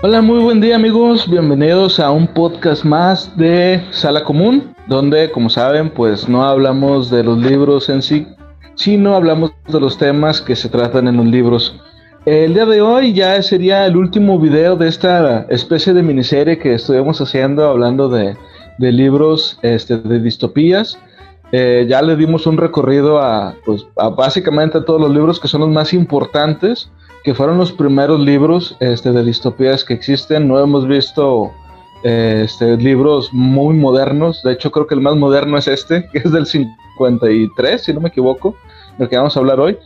Hola, muy buen día amigos, bienvenidos a un podcast más de Sala Común, donde como saben pues no hablamos de los libros en sí, sino hablamos de los temas que se tratan en los libros. El día de hoy ya sería el último video de esta especie de miniserie que estuvimos haciendo hablando de, libros este, de distopías. Eh, ya le dimos un recorrido a, pues, básicamente a todos los libros que son los más importantes que fueron los primeros libros este, de distopías que existen. No hemos visto este, libros muy modernos. De hecho, creo que el más moderno es este, que es del 53, si no me equivoco, del que vamos a hablar hoy.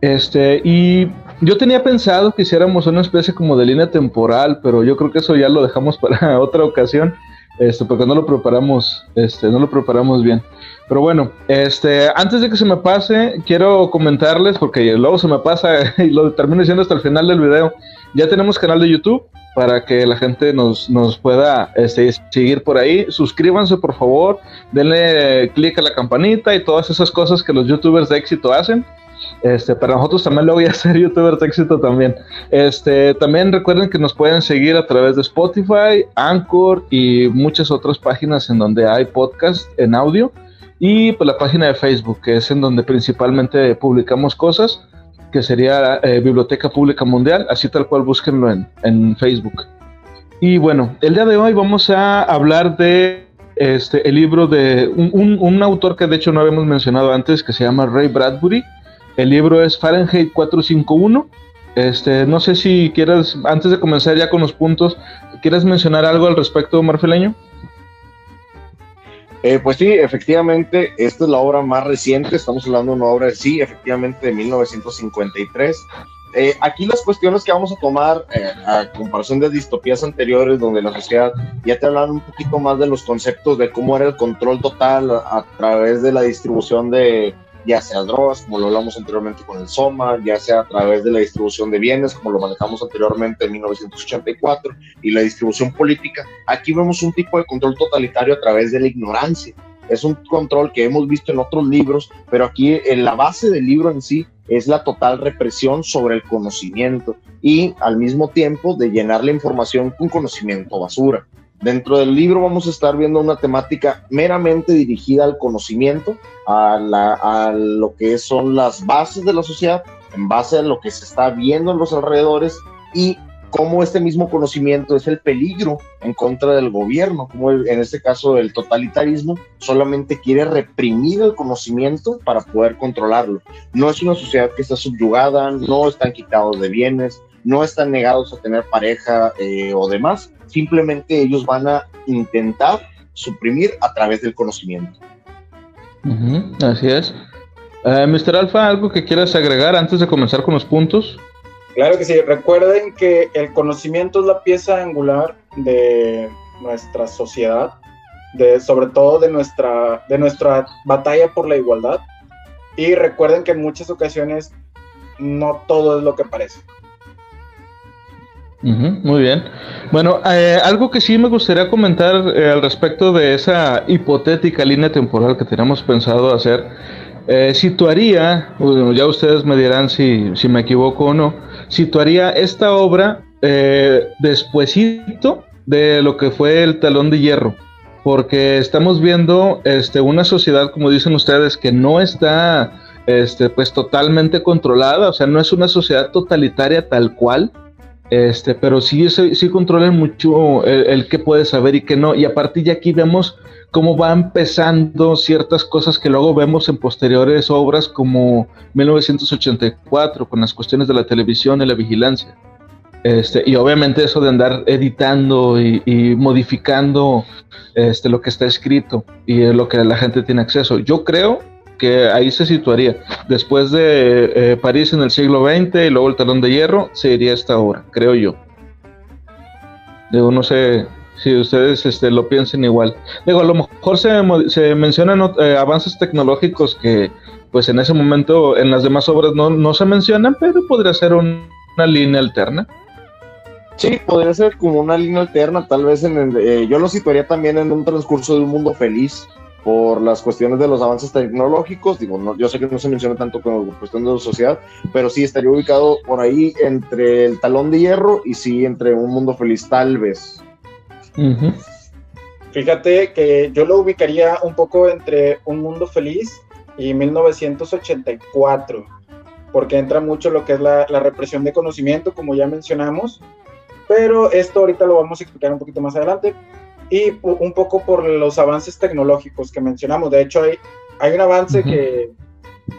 Este, y yo tenía pensado que hiciéramos una especie como de línea temporal, pero yo creo que eso ya lo dejamos para otra ocasión, este, porque no lo preparamos, este, no lo preparamos bien. Pero bueno, este, antes de que se me pase, quiero comentarles, porque luego se me pasa y lo termino diciendo hasta el final del video. Ya tenemos canal de YouTube para que la gente nos, nos pueda este, seguir por ahí. Suscríbanse, por favor, denle clic a la campanita y todas esas cosas que los youtubers de éxito hacen. Este, para nosotros también lo voy a hacer youtubers de éxito también. Este, también recuerden que nos pueden seguir a través de Spotify, Anchor y muchas otras páginas en donde hay podcast en audio y pues la página de Facebook, que es en donde principalmente publicamos cosas, que sería eh, Biblioteca Pública Mundial, así tal cual búsquenlo en, en, Facebook. Y bueno, el día de hoy vamos a hablar de este, el libro de un, un, autor que de hecho no habíamos mencionado antes, que se llama Ray Bradbury. El libro es Fahrenheit 451. Este, no sé si quieras, antes de comenzar ya con los puntos, ¿quieres mencionar algo al respecto, Marfeleño? Eh, pues sí, efectivamente, esta es la obra más reciente, estamos hablando de una obra, sí, efectivamente, de 1953. Eh, aquí las cuestiones que vamos a tomar, eh, a comparación de distopías anteriores, donde la sociedad ya te hablan un poquito más de los conceptos de cómo era el control total a través de la distribución de ya sea drogas, como lo hablamos anteriormente con el SOMA, ya sea a través de la distribución de bienes, como lo manejamos anteriormente en 1984, y la distribución política. Aquí vemos un tipo de control totalitario a través de la ignorancia. Es un control que hemos visto en otros libros, pero aquí en la base del libro en sí es la total represión sobre el conocimiento y al mismo tiempo de llenar la información con conocimiento basura. Dentro del libro vamos a estar viendo una temática meramente dirigida al conocimiento, a, a, lo que son las bases de la sociedad, en base a lo que se está viendo en los alrededores y cómo este mismo conocimiento es el peligro en contra del gobierno, como en este caso el totalitarismo solamente quiere reprimir el conocimiento para poder controlarlo. No es una sociedad que está subyugada, no están quitados de bienes, no están negados a tener pareja eh, o demás, simplemente ellos van a intentar suprimir a través del conocimiento. así es. Eh, Mr. Alfa, ¿algo que quieras agregar antes de comenzar con los puntos? Claro que sí, recuerden que el conocimiento es la pieza angular de nuestra sociedad, de, sobre todo de nuestra, de nuestra batalla por la igualdad. Y recuerden que en muchas ocasiones no todo es lo que parece muy bien. Bueno, eh, algo que sí me gustaría comentar eh, al respecto de esa hipotética línea temporal que tenemos pensado hacer, eh, situaría, ya ustedes me dirán si, si, me equivoco o no, situaría esta obra despuesito de lo que fue el talón de hierro, porque estamos viendo este, una sociedad, como dicen ustedes, que no está este, pues totalmente controlada, o sea, no es una sociedad totalitaria tal cual, este, pero sí, sí, controlan mucho el, que puede saber y qué no. Y a partir de aquí vemos cómo va empezando ciertas cosas que luego vemos en posteriores obras como 1984 con las cuestiones de la televisión y la vigilancia. Este, y obviamente eso de andar editando y, modificando este, lo que está escrito y lo que la gente tiene acceso. Yo creo que ahí se situaría. Después de eh, París en el siglo XX y luego el Talón de Hierro, sería esta obra, creo yo. Digo, no sé si ustedes este, lo piensen igual. Digo, a lo mejor se, se mencionan eh, avances tecnológicos que pues en ese momento en las demás obras no, no se mencionan, pero podría ser una línea alterna. Sí, podría ser como una línea alterna, tal vez en eh, yo lo situaría también en un transcurso de un mundo feliz, por las cuestiones de los avances tecnológicos. Digo, no, yo sé que no se menciona tanto como cuestión de la sociedad, pero sí estaría ubicado por ahí entre el talón de hierro y sí entre un mundo feliz, tal vez. Fíjate que yo lo ubicaría un poco entre Un Mundo Feliz y 1984, porque entra mucho lo que es la, la, represión de conocimiento, como ya mencionamos, pero esto ahorita lo vamos a explicar un poquito más adelante, y un poco por los avances tecnológicos que mencionamos. De hecho, hay, hay un avance que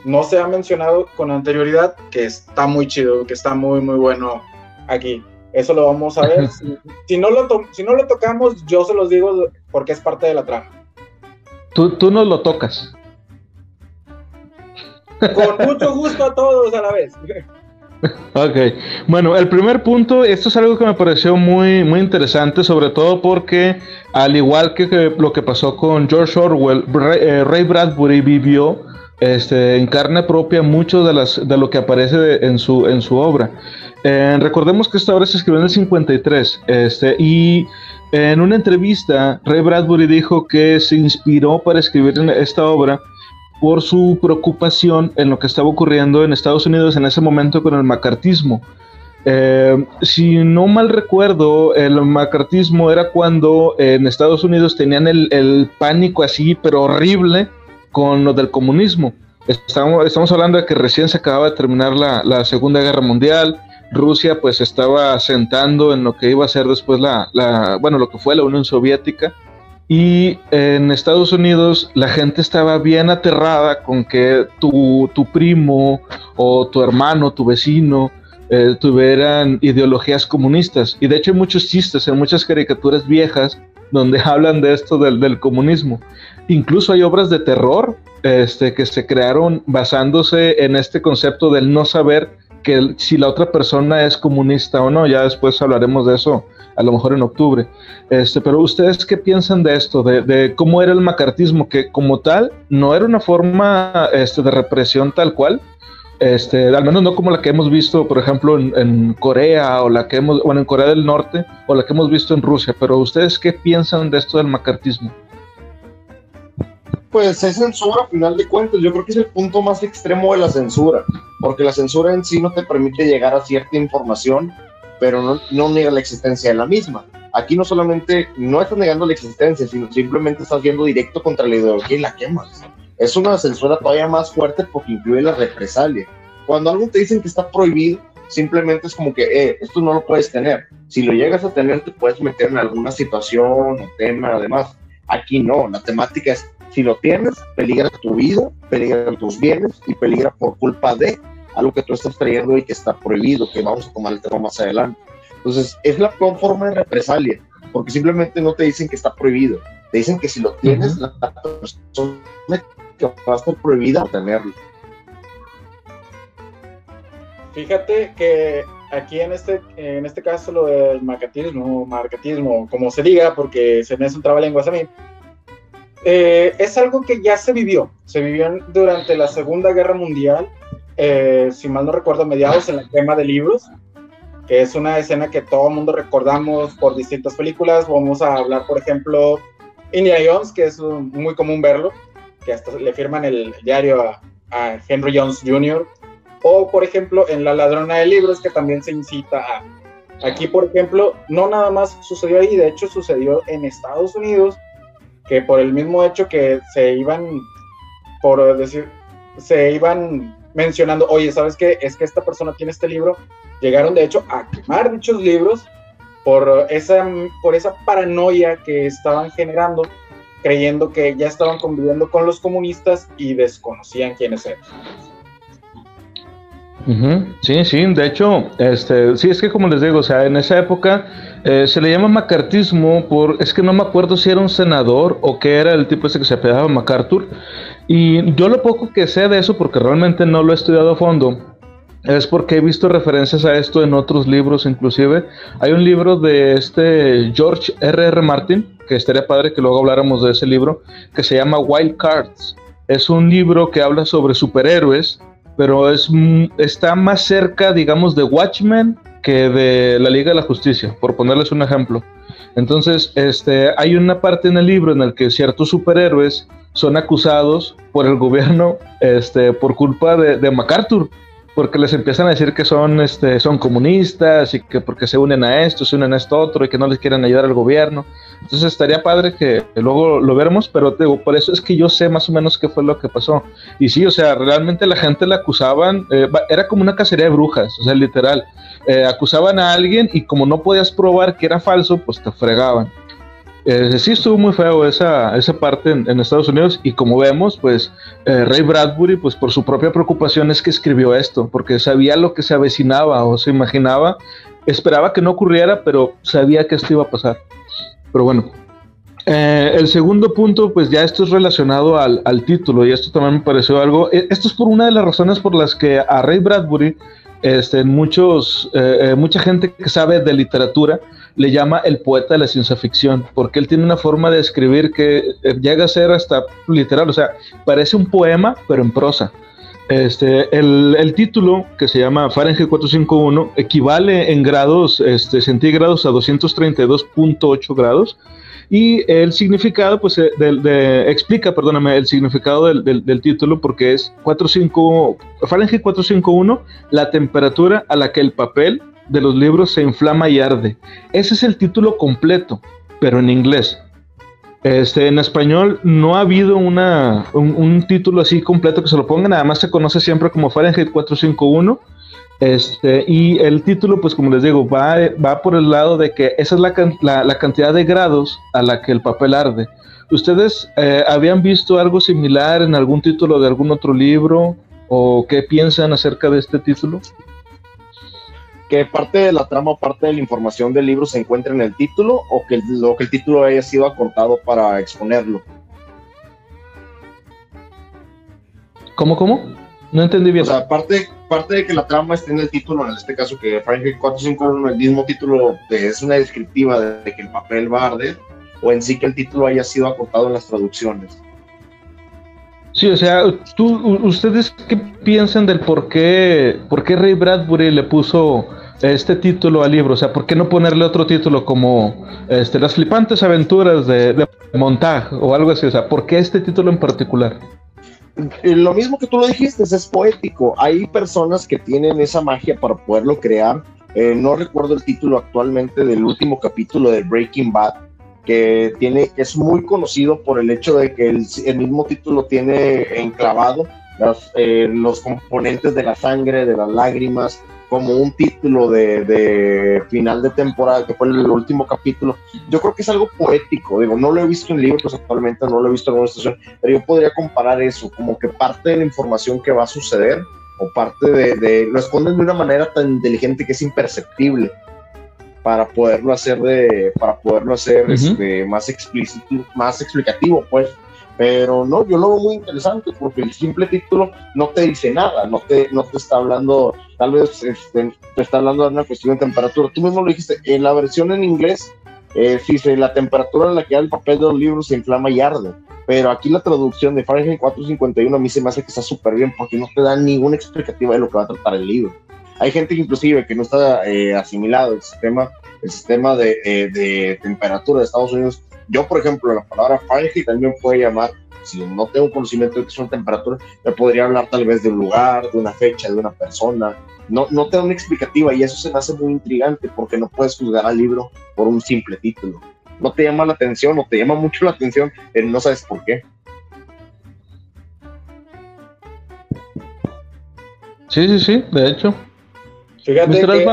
no se ha mencionado con anterioridad, que está muy chido, que está muy, muy bueno aquí. Eso lo vamos a ver. si, no lo si no lo tocamos, yo se los digo porque es parte de la trama. Tú, tú nos lo tocas. Con mucho gusto a todos a la vez. Ok, bueno, el primer punto, esto es algo que me pareció muy, muy interesante, sobre todo porque al igual que, lo que pasó con George Orwell, eh, Ray, Bradbury vivió este, en carne propia mucho de, las, de lo que aparece en, su, en su obra. Eh, recordemos que esta obra se escribió en el 53 este, y en una entrevista Ray Bradbury dijo que se inspiró para escribir esta obra por su preocupación en lo que estaba ocurriendo en Estados Unidos en ese momento con el macartismo. Eh, si no mal recuerdo, el macartismo era cuando en Estados Unidos tenían el, pánico así, pero horrible, con lo del comunismo. Estamos, estamos hablando de que recién se acababa de terminar la, la Segunda Guerra Mundial, Rusia pues estaba asentando en lo que iba a ser después la, la, bueno, lo que fue la Unión Soviética. Y en Estados Unidos la gente estaba bien aterrada con que tu, tu primo o tu hermano, tu vecino, eh, tuvieran ideologías comunistas. Y de hecho hay muchos chistes en muchas caricaturas viejas donde hablan de esto del, del comunismo. Incluso hay obras de terror este, que se crearon basándose en este concepto del no saber que si la otra persona es comunista o no, ya después hablaremos de eso, a lo mejor en octubre. Este, pero ustedes qué piensan de esto, de, cómo era el macartismo, que como tal no era una forma este, de represión tal cual, este, al menos no como la que hemos visto, por ejemplo, en, Corea o la que hemos, bueno, en Corea del Norte o la que hemos visto en Rusia. Pero ustedes qué piensan de esto del macartismo? pues es censura a final de cuentas. Yo creo que es el punto más extremo de la censura, porque la censura en sí no te permite llegar a cierta información, pero no, no niega la existencia de la misma. Aquí no solamente no estás negando la existencia, sino simplemente estás yendo directo contra la ideología y la quemas. Es una censura todavía más fuerte porque incluye la represalia. Cuando algo te dicen que está prohibido, simplemente es como que, eh, esto no lo puedes tener. Si lo llegas a tener, te puedes meter en alguna situación o tema, además. Aquí no, la temática es si lo tienes, peligra tu vida, peligran tus bienes y peligra por culpa de algo que tú estás trayendo y que está prohibido, que vamos a tomar el tema más adelante. Entonces, es la peor forma de represalia, porque simplemente no te dicen que está prohibido, te dicen que si lo tienes, la persona que va a estar prohibida tenerlo. Fíjate que aquí en este, en este caso lo del marketismo, marketismo, como se diga, porque se me hace un trabalenguas a mí, eh, es algo que ya se vivió. Se vivió durante la Segunda Guerra Mundial, eh, si mal no recuerdo, mediados en la quema de libros, que es una escena que todo el mundo recordamos por distintas películas. Vamos a hablar, por ejemplo, Indiana Jones, que es muy común verlo, que hasta le firman el diario a, a Henry Jones Jr. O, por ejemplo, en La Ladrona de Libros, que también se incita a... Aquí, por ejemplo, no nada más sucedió ahí, de hecho sucedió en Estados Unidos que por el mismo hecho que se iban, por decir, se iban mencionando, oye, ¿sabes qué? Es que esta persona tiene este libro, llegaron de hecho a quemar dichos libros por esa, por esa paranoia que estaban generando, creyendo que ya estaban conviviendo con los comunistas y desconocían quiénes eran. Sí, sí, de hecho, este, sí, es que como les digo, o sea, en esa época eh, se le llama macartismo por, es que no me acuerdo si era un senador o qué era el tipo ese que se apellidaba MacArthur, y yo lo poco que sé de eso, porque realmente no lo he estudiado a fondo, es porque he visto referencias a esto en otros libros inclusive. Hay un libro de este George R. R. Martin, que estaría padre que luego habláramos de ese libro, que se llama Wild Cards. Es un libro que habla sobre superhéroes pero es, está más cerca, digamos, de Watchmen que de la Liga de la Justicia, por ponerles un ejemplo. Entonces, este, hay una parte en el libro en el que ciertos superhéroes son acusados por el gobierno este, por culpa de, de MacArthur porque les empiezan a decir que son, este, son comunistas y que porque se unen a esto, se unen a esto otro y que no les quieren ayudar al gobierno. Entonces estaría padre que luego lo veremos, pero digo, por eso es que yo sé más o menos qué fue lo que pasó. Y sí, o sea, realmente la gente la acusaban, eh, era como una cacería de brujas, o sea, literal. Eh, acusaban a alguien y como no podías probar que era falso, pues te fregaban. Eh, sí estuvo muy feo esa, esa parte en, Estados Unidos y como vemos, pues eh, Ray Bradbury, pues por su propia preocupación es que escribió esto, porque sabía lo que se avecinaba o se imaginaba, esperaba que no ocurriera, pero sabía que esto iba a pasar. Pero bueno, eh, el segundo punto, pues ya esto es relacionado al, al, título y esto también me pareció algo, esto es por una de las razones por las que a Ray Bradbury, este, muchos, mucha gente que sabe de literatura, le llama el poeta de la ciencia ficción, porque él tiene una forma de escribir que eh, llega a ser hasta literal, o sea, parece un poema, pero en prosa. Este, el, título, que se llama Fahrenheit 451, equivale en grados este, centígrados a 232.8 grados. Y el significado, pues, eh, explica, perdóname, el significado del, del, título porque es 45, Fahrenheit 451, la temperatura a la que el papel de los libros se inflama y arde. Ese es el título completo, pero en inglés. Este, en español no ha habido una, un, título así completo que se lo pongan, además se conoce siempre como Fahrenheit 451. Este, y el título, pues como les digo, va, va por el lado de que esa es la, la, cantidad de grados a la que el papel arde. ¿Ustedes eh, habían visto algo similar en algún título de algún otro libro? ¿O qué piensan acerca de este título? Que parte de la trama, parte de la información del libro se encuentra en el título o que, lo, que el título haya sido acortado para exponerlo. ¿Cómo, cómo? No entendí bien. O sea, parte, parte de que la trama esté en el título, en este caso que Fahrenheit 451, el mismo título es una descriptiva de, que el papel va a arder, o en sí que el título haya sido acortado en las traducciones. Sí, o sea, tú, ¿ustedes qué piensan del por qué, por qué Ray Bradbury le puso este título al libro? O sea, ¿por qué no ponerle otro título como este, Las flipantes aventuras de, Montag o algo así? O sea, ¿por qué este título en particular? Eh, lo mismo que tú lo dijiste, es poético. Hay personas que tienen esa magia para poderlo crear. Eh, no recuerdo el título actualmente del último capítulo de Breaking Bad, que tiene, es muy conocido por el hecho de que el, mismo título tiene enclavado eh, los componentes de la sangre, de las lágrimas, como un título de, final de temporada, que fue el último capítulo. Yo creo que es algo poético, digo, no lo he visto en libros actualmente, no lo he visto en una estación, pero yo podría comparar eso, como que parte de la información que va a suceder, o parte de, de lo esconden de una manera tan inteligente que es imperceptible para poderlo hacer de para poderlo hacer este, más explícito más explicativo pues. Pero no yo lo veo muy interesante porque el simple título no te dice nada no te no te está hablando tal vez este, te está hablando de una cuestión de temperatura. Tú mismo lo dijiste en la versión en inglés eh, dice la temperatura en la que da el papel de los libros se inflama y arde. Pero aquí la traducción de Fahrenheit 451 a mí se me hace que está súper bien porque no te da ninguna explicativa de lo que va a tratar el libro hay gente inclusive que no está eh, asimilado el sistema, el sistema de, eh, temperatura de Estados Unidos. Yo, por ejemplo, la palabra Fahrenheit también puede llamar, si no tengo conocimiento de que es una temperatura, me podría hablar tal vez de un lugar, de una fecha, de una persona. No, no te da una explicativa y eso se me hace muy intrigante porque no puedes juzgar al libro por un simple título. No te llama la atención o te llama mucho la atención, pero no sabes por qué. Sí, sí, sí, de hecho. Fíjate que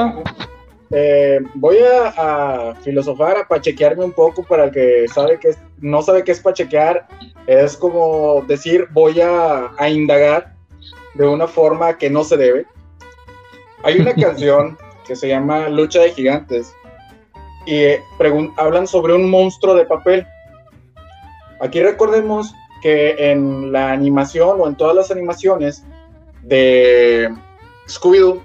eh, voy a, filosofar, a pachequearme un poco para el que sabe que no sabe qué es pachequear. Es como decir, voy a, indagar de una forma que no se debe. Hay una canción que se llama Lucha de Gigantes y eh, hablan sobre un monstruo de papel. Aquí recordemos que en la animación o en todas las animaciones de Scooby-Doo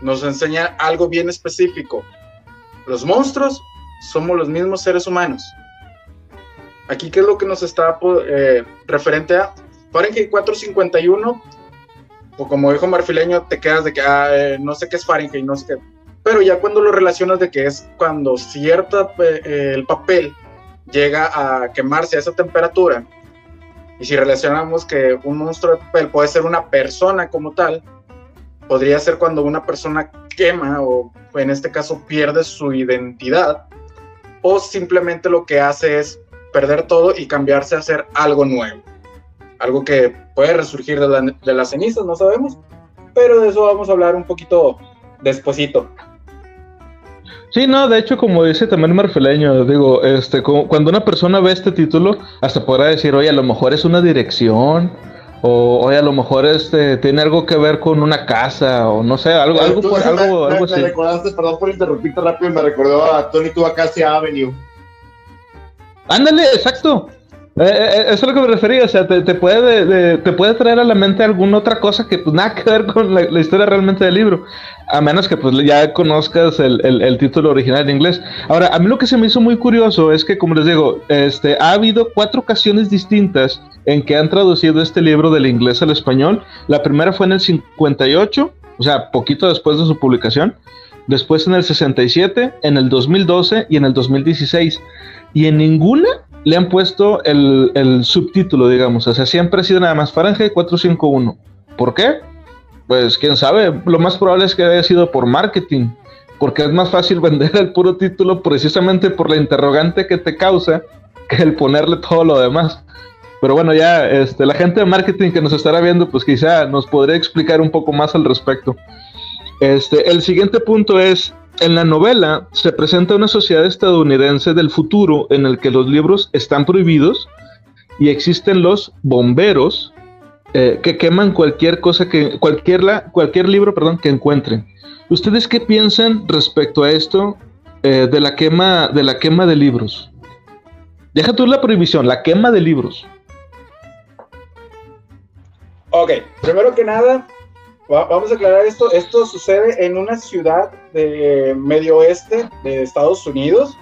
nos enseña algo bien específico. Los monstruos somos los mismos seres humanos. Aquí, ¿qué es lo que nos está eh, referente a Fahrenheit 451? O como dijo Marfileño, te quedas de que ah, eh, no sé qué es Fahrenheit, no sé qué. pero ya cuando lo relacionas de que es cuando cierta eh, el papel llega a quemarse a esa temperatura, y si relacionamos que un monstruo de papel puede ser una persona como tal, podría ser cuando una persona quema o en este caso pierde su identidad, o simplemente lo que hace es perder todo y cambiarse a hacer algo nuevo. Algo que puede resurgir de, de las cenizas, no sabemos, pero de eso vamos a hablar un poquito despuesito. Sí, no, de hecho, como dice también Marfeleño, digo, este, cuando una persona ve este título, hasta podrá decir, oye, a lo mejor es una dirección, o oye, a lo mejor este tiene algo que ver con una casa, o no sé, algo, algo, por, algo, me, algo me recordaste, perdón por interrumpirte rápido, me recordó a Tony Tuacasia Avenue. Ándale, exacto. Eh, eh, eso es lo que me refería, o sea, te, te puede, te puede traer a la mente alguna otra cosa que pues nada que ver con la, la historia realmente del libro, a menos que pues ya conozcas el, el, el, título original en inglés. Ahora, a mí lo que se me hizo muy curioso es que, como les digo, este, ha habido cuatro ocasiones distintas en que han traducido este libro del inglés al español. La primera fue en el 58, o sea, poquito después de su publicación. Después en el 67, en el 2012 y en el 2016. Y en ninguna le han puesto el, el, subtítulo, digamos. O sea, siempre ha sido nada más Fahrenheit 451. ¿Por qué? Pues quién sabe. Lo más probable es que haya sido por marketing. Porque es más fácil vender el puro título precisamente por la interrogante que te causa que el ponerle todo lo demás. Pero bueno, ya este, la gente de marketing que nos estará viendo, pues quizá nos podría explicar un poco más al respecto. Este, el siguiente punto es en la novela se presenta una sociedad estadounidense del futuro en el que los libros están prohibidos y existen los bomberos eh, que queman cualquier cosa que cualquier, la, cualquier libro perdón, que encuentren. ¿Ustedes qué piensan respecto a esto eh, de la quema de la quema de libros? Deja tú la prohibición, la quema de libros. Ok, primero que nada, vamos a aclarar esto. Esto sucede en una ciudad de medio oeste de Estados Unidos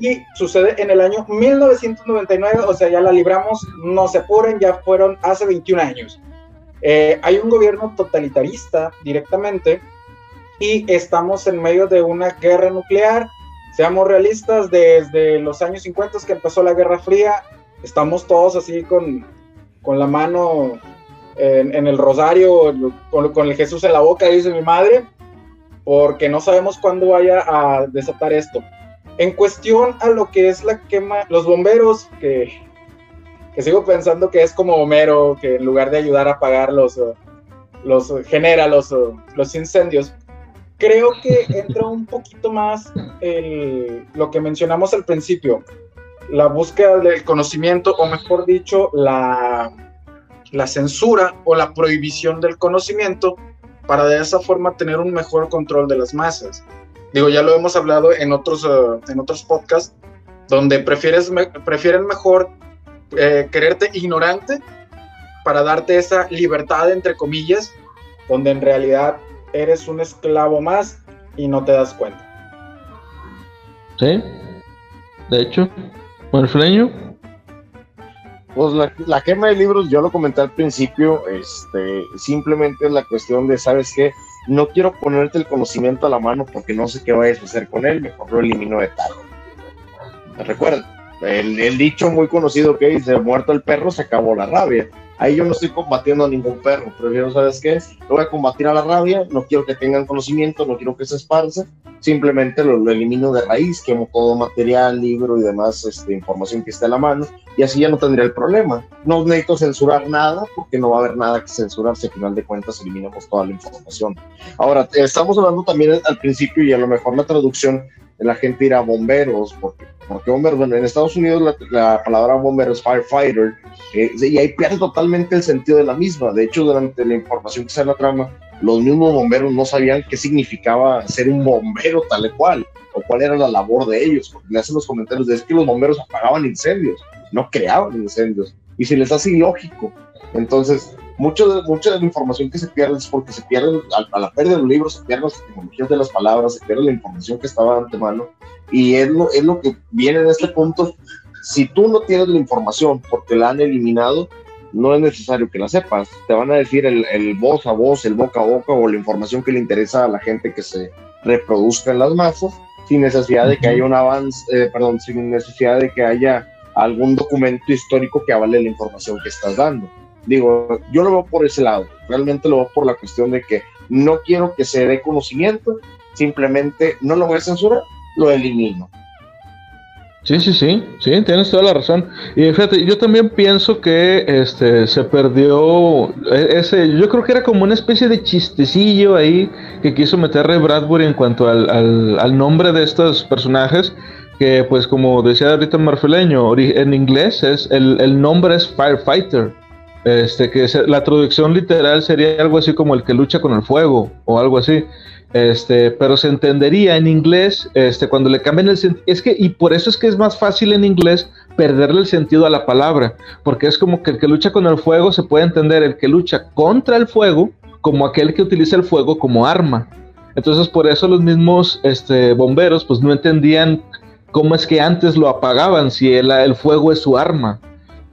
y sucede en el año 1999, o sea, ya la libramos, no se apuren, ya fueron hace 21 años. Eh, hay un gobierno totalitarista directamente y estamos en medio de una guerra nuclear. Seamos realistas, desde los años 50 que empezó la Guerra Fría, estamos todos así con, con la mano en, en el rosario, con, con, el Jesús en la boca, dice mi madre, porque no sabemos cuándo vaya a desatar esto. En cuestión a lo que es la quema, los bomberos, que, que sigo pensando que es como Homero, que en lugar de ayudar a apagar los, los genera los, los incendios, creo que entra un poquito más el, lo que mencionamos al principio, la búsqueda del conocimiento, o mejor dicho, la, la censura o la prohibición del conocimiento para de esa forma tener un mejor control de las masas. Digo, ya lo hemos hablado en otros, uh, en otros podcasts, donde prefieres me prefieren mejor eh, quererte ignorante para darte esa libertad, entre comillas, donde en realidad eres un esclavo más y no te das cuenta. Sí, de hecho, Marfleño. Pues la, la, quema de libros, yo lo comenté al principio, este, simplemente es la cuestión de, ¿sabes qué? No quiero ponerte el conocimiento a la mano porque no sé qué vayas a hacer con él, mejor lo elimino de tal. Recuerda, el, el, dicho muy conocido que dice, muerto el perro, se acabó la rabia. Ahí yo no estoy combatiendo a ningún perro, prefiero, ¿sabes qué? Lo voy a combatir a la rabia, no quiero que tengan conocimiento, no quiero que se esparza, simplemente lo, lo elimino de raíz, quemo todo material, libro y demás este, información que esté a la mano, y así ya no tendría el problema. No necesito censurar nada, porque no va a haber nada que censurar si al final de cuentas eliminamos toda la información. Ahora, estamos hablando también al principio, y a lo mejor la traducción la gente irá bomberos, porque, bomberos, bueno, en Estados Unidos la, la palabra bombero es firefighter, eh, y ahí pierde totalmente el sentido de la misma. De hecho, durante la información que sale la trama, los mismos bomberos no sabían qué significaba ser un bombero tal y cual, o cuál era la labor de ellos, porque le hacen los comentarios de es que los bomberos apagaban incendios, no creaban incendios, y se les hace ilógico. Entonces, mucho de, mucha de la información que se pierde es porque se pierde, a, a la pérdida de los libros, se pierden las tecnologías de las palabras, se pierde la información que estaba de antemano, y es lo, es lo que viene en este punto. Si tú no tienes la información porque la han eliminado, no es necesario que la sepas. Te van a decir el, el, voz a voz, el boca a boca o la información que le interesa a la gente que se, reproduzca en las masas sin necesidad de que haya un avance, eh, perdón, sin necesidad de que haya algún documento histórico que avale la información que estás dando. Digo, yo lo veo por ese lado, realmente lo veo por la cuestión de que no quiero que se dé conocimiento, simplemente no lo voy a censurar, lo elimino. Sí, sí, sí, sí, tienes toda la razón. Y fíjate, yo también pienso que este se perdió e, ese, yo creo que era como una especie de chistecillo ahí que quiso meterle Bradbury en cuanto al, al, nombre de estos personajes, que pues como decía ahorita Marfeleño, en inglés es el, el nombre es Firefighter. Este, que la traducción literal sería algo así como el que lucha con el fuego o algo así. Este, pero se entendería en inglés, este, cuando le cambian el sentido, es que, y por eso es que es más fácil en inglés perderle el sentido a la palabra, porque es como que el que lucha con el fuego se puede entender el que lucha contra el fuego como aquel que utiliza el fuego como arma. Entonces por eso los mismos este, bomberos pues no entendían cómo es que antes lo apagaban si el fuego es su arma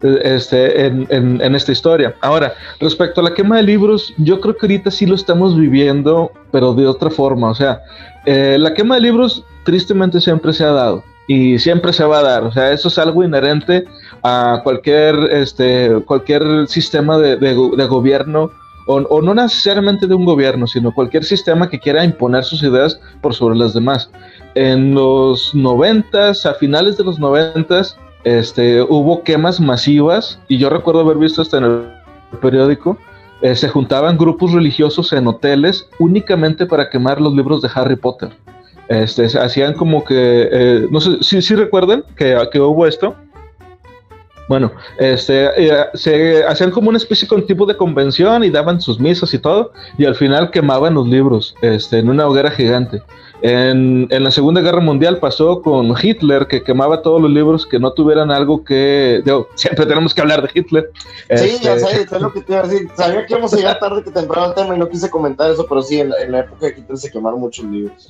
este, en, esta historia. Ahora, respecto a la quema de libros, yo creo que ahorita sí lo estamos viviendo, pero de otra forma. O sea, eh, la quema de libros tristemente siempre se ha dado y siempre se va a dar. O sea, eso es algo inherente a cualquier, este, cualquier sistema de, gobierno. O, o, no necesariamente de un gobierno, sino cualquier sistema que quiera imponer sus ideas por sobre las demás. En los noventas, a finales de los noventas, este, hubo quemas masivas y yo recuerdo haber visto hasta en el periódico, eh, se juntaban grupos religiosos en hoteles únicamente para quemar los libros de Harry Potter. Este, hacían como que, eh, no sé si ¿sí, recuerdan que, que, hubo esto. Bueno, este, eh, se hacían como una especie de tipo de convención y daban sus misas y todo, y al final quemaban los libros este, en una hoguera gigante. En, la Segunda Guerra Mundial pasó con Hitler, que quemaba todos los libros que no tuvieran algo que... siempre tenemos que hablar de Hitler. Sí, ya este, sé, es lo que te iba a decir. Sabía que íbamos a llegar tarde que temprano al tema y no quise comentar eso, pero sí, en la, época de Hitler se quemaron muchos libros.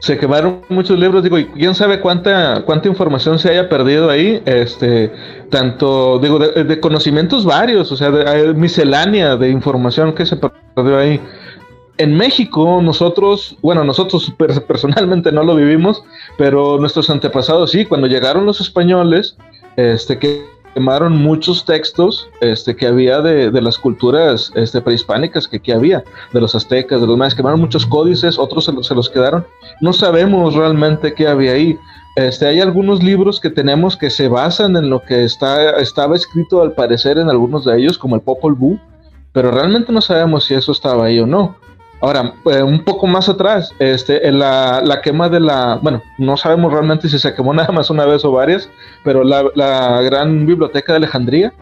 Se quemaron muchos libros, digo, y quién sabe cuánta, cuánta información se haya perdido ahí, este, tanto, digo, de, conocimientos varios, o sea, de, miscelánea de información que se perdió ahí en México nosotros, bueno, nosotros personalmente no lo vivimos, pero nuestros antepasados sí, cuando llegaron los españoles, este, que quemaron muchos textos este, que había de, las culturas este, prehispánicas que, que había, de los aztecas, de los mayas, quemaron muchos códices, otros se se los quedaron. No sabemos realmente qué había ahí. Este, hay algunos libros que tenemos que se basan en lo que está, estaba escrito al parecer en algunos de ellos, como el Popol Vuh, pero realmente no sabemos si eso estaba ahí o no. Ahora, eh, un poco más atrás, este, la, la, quema de la, bueno, no sabemos realmente si se quemó nada más una vez o varias, pero la, la gran biblioteca de Alejandría,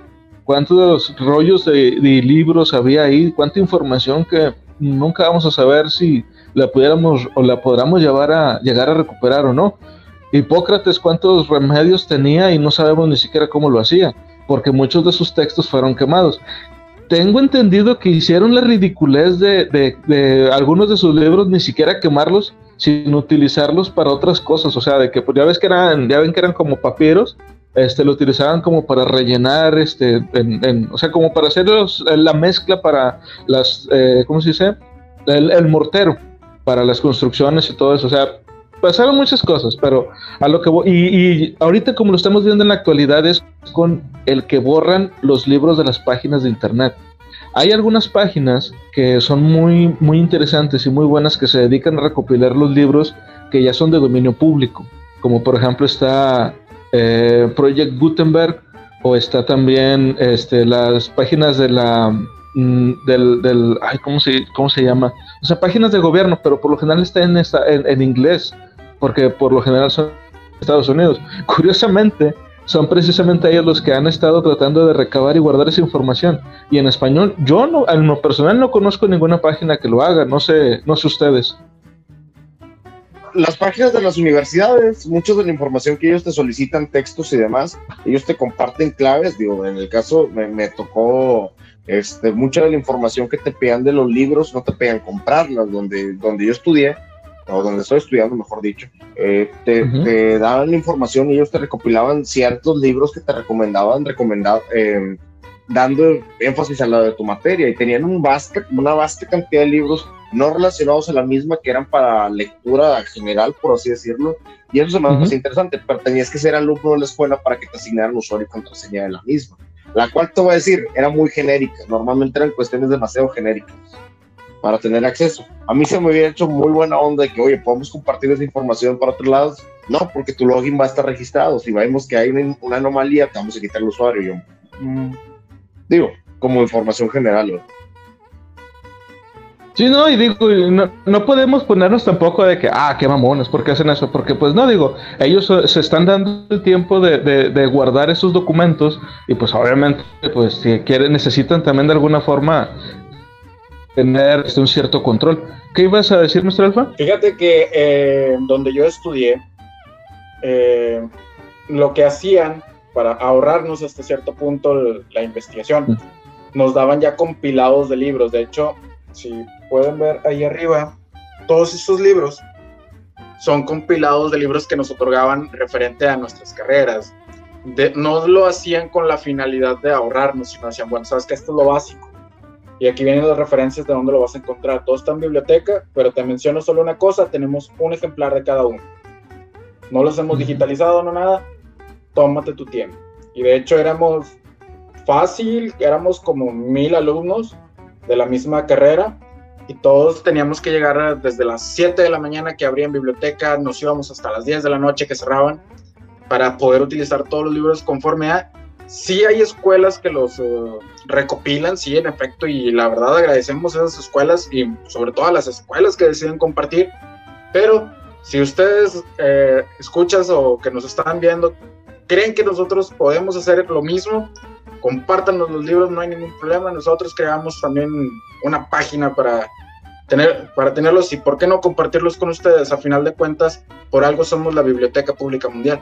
cuántos rollos de, libros había ahí, cuánta información que nunca vamos a saber si la pudiéramos o la podamos llevar a llegar a recuperar o no. Hipócrates cuántos remedios tenía y no sabemos ni siquiera cómo lo hacía, porque muchos de sus textos fueron quemados tengo entendido que hicieron la ridiculez de, algunos de sus libros ni siquiera quemarlos, sino utilizarlos para otras cosas. O sea, de que pues, ya ves que eran, ya ven que eran como papiros, este, lo utilizaban como para rellenar, este, o sea, como para hacer la mezcla para las, eh, ¿cómo se dice? El, mortero, para las construcciones y todo eso. O sea, pasaron muchas cosas, pero a lo que voy, y, y, ahorita como lo estamos viendo en la actualidad es con el que borran los libros de las páginas de internet. Hay algunas páginas que son muy, muy interesantes y muy buenas que se dedican a recopilar los libros que ya son de dominio público, como por ejemplo está eh, Project Gutenberg o está también este, las páginas de la mm, del, del ay, ¿cómo se, ¿cómo se llama? O sea, páginas de gobierno, pero por lo general está en, esta, en inglés, porque por lo general son Estados Unidos. Curiosamente, son precisamente ellos los que han estado tratando de recabar y guardar esa información. Y en español, yo no, en lo personal no conozco ninguna página que lo haga, no sé, no sé ustedes. Las páginas de las universidades, mucha de la información que ellos te solicitan, textos y demás, ellos te comparten claves. Digo, en el caso me, me tocó este, mucha de la información que te pegan de los libros, no te pegan comprarlas. Donde, donde yo estudié, o donde estoy estudiando, mejor dicho, eh, te, daban la información y ellos te recopilaban ciertos libros que te recomendaban, recomendado, em, dando énfasis a la de tu materia. Y tenían un una vasta cantidad de libros no relacionados a la misma que eran para lectura general, por así decirlo, y eso se me hace interesante, pero tenías que ser alumno de la escuela para que te asignaran usuario y contraseña de la misma, la cual te voy a decir, era muy genérica, normalmente eran cuestiones demasiado genéricas para tener acceso. A mí se me había hecho muy buena onda de que, oye, podemos compartir esa información para otros lados. No, porque tu login va a estar registrado. Si vemos que hay una, anomalía, te vamos a quitar el usuario. Yo, mm, digo, como información general. Sí, no, y digo, no, podemos ponernos tampoco de que, ah, qué mamones, ¿por qué hacen eso? Porque, pues no, digo, ellos se están dando el tiempo de, de, guardar esos documentos y, pues, obviamente, pues, si quieren, necesitan también de alguna forma tener este, un cierto control. ¿Qué ibas a decir, Mr. Alfa? Fíjate que eh, donde yo estudié, eh, lo que hacían para ahorrarnos hasta cierto punto la investigación, nos daban ya compilados de libros. De hecho, si pueden ver ahí arriba, todos esos libros son compilados de libros que nos otorgaban referente a nuestras carreras. no lo hacían con la finalidad de ahorrarnos, sino decían, bueno, sabes que esto es lo básico. Y aquí vienen las referencias de dónde lo vas a encontrar. Todo está en biblioteca, pero te menciono solo una cosa, tenemos un ejemplar de cada uno. No los hemos digitalizado, no nada. Tómate tu tiempo. Y de hecho éramos fácil, éramos como mil alumnos de la misma carrera y todos teníamos que llegar desde las 7 de la mañana que abrían biblioteca, nos íbamos hasta las 10 de la noche que cerraban para poder utilizar todos los libros conforme a... Sí hay escuelas que los eh, recopilan, sí, en efecto, y la verdad agradecemos a esas escuelas y sobre todo a las escuelas que deciden compartir, pero si ustedes eh, escuchas o que nos están viendo, creen que nosotros podemos hacer lo mismo, compártanos los libros, no hay ningún problema. Nosotros creamos también una página para tener para tenerlos y por qué no compartirlos con ustedes. A final de cuentas, por algo somos la Biblioteca Pública Mundial.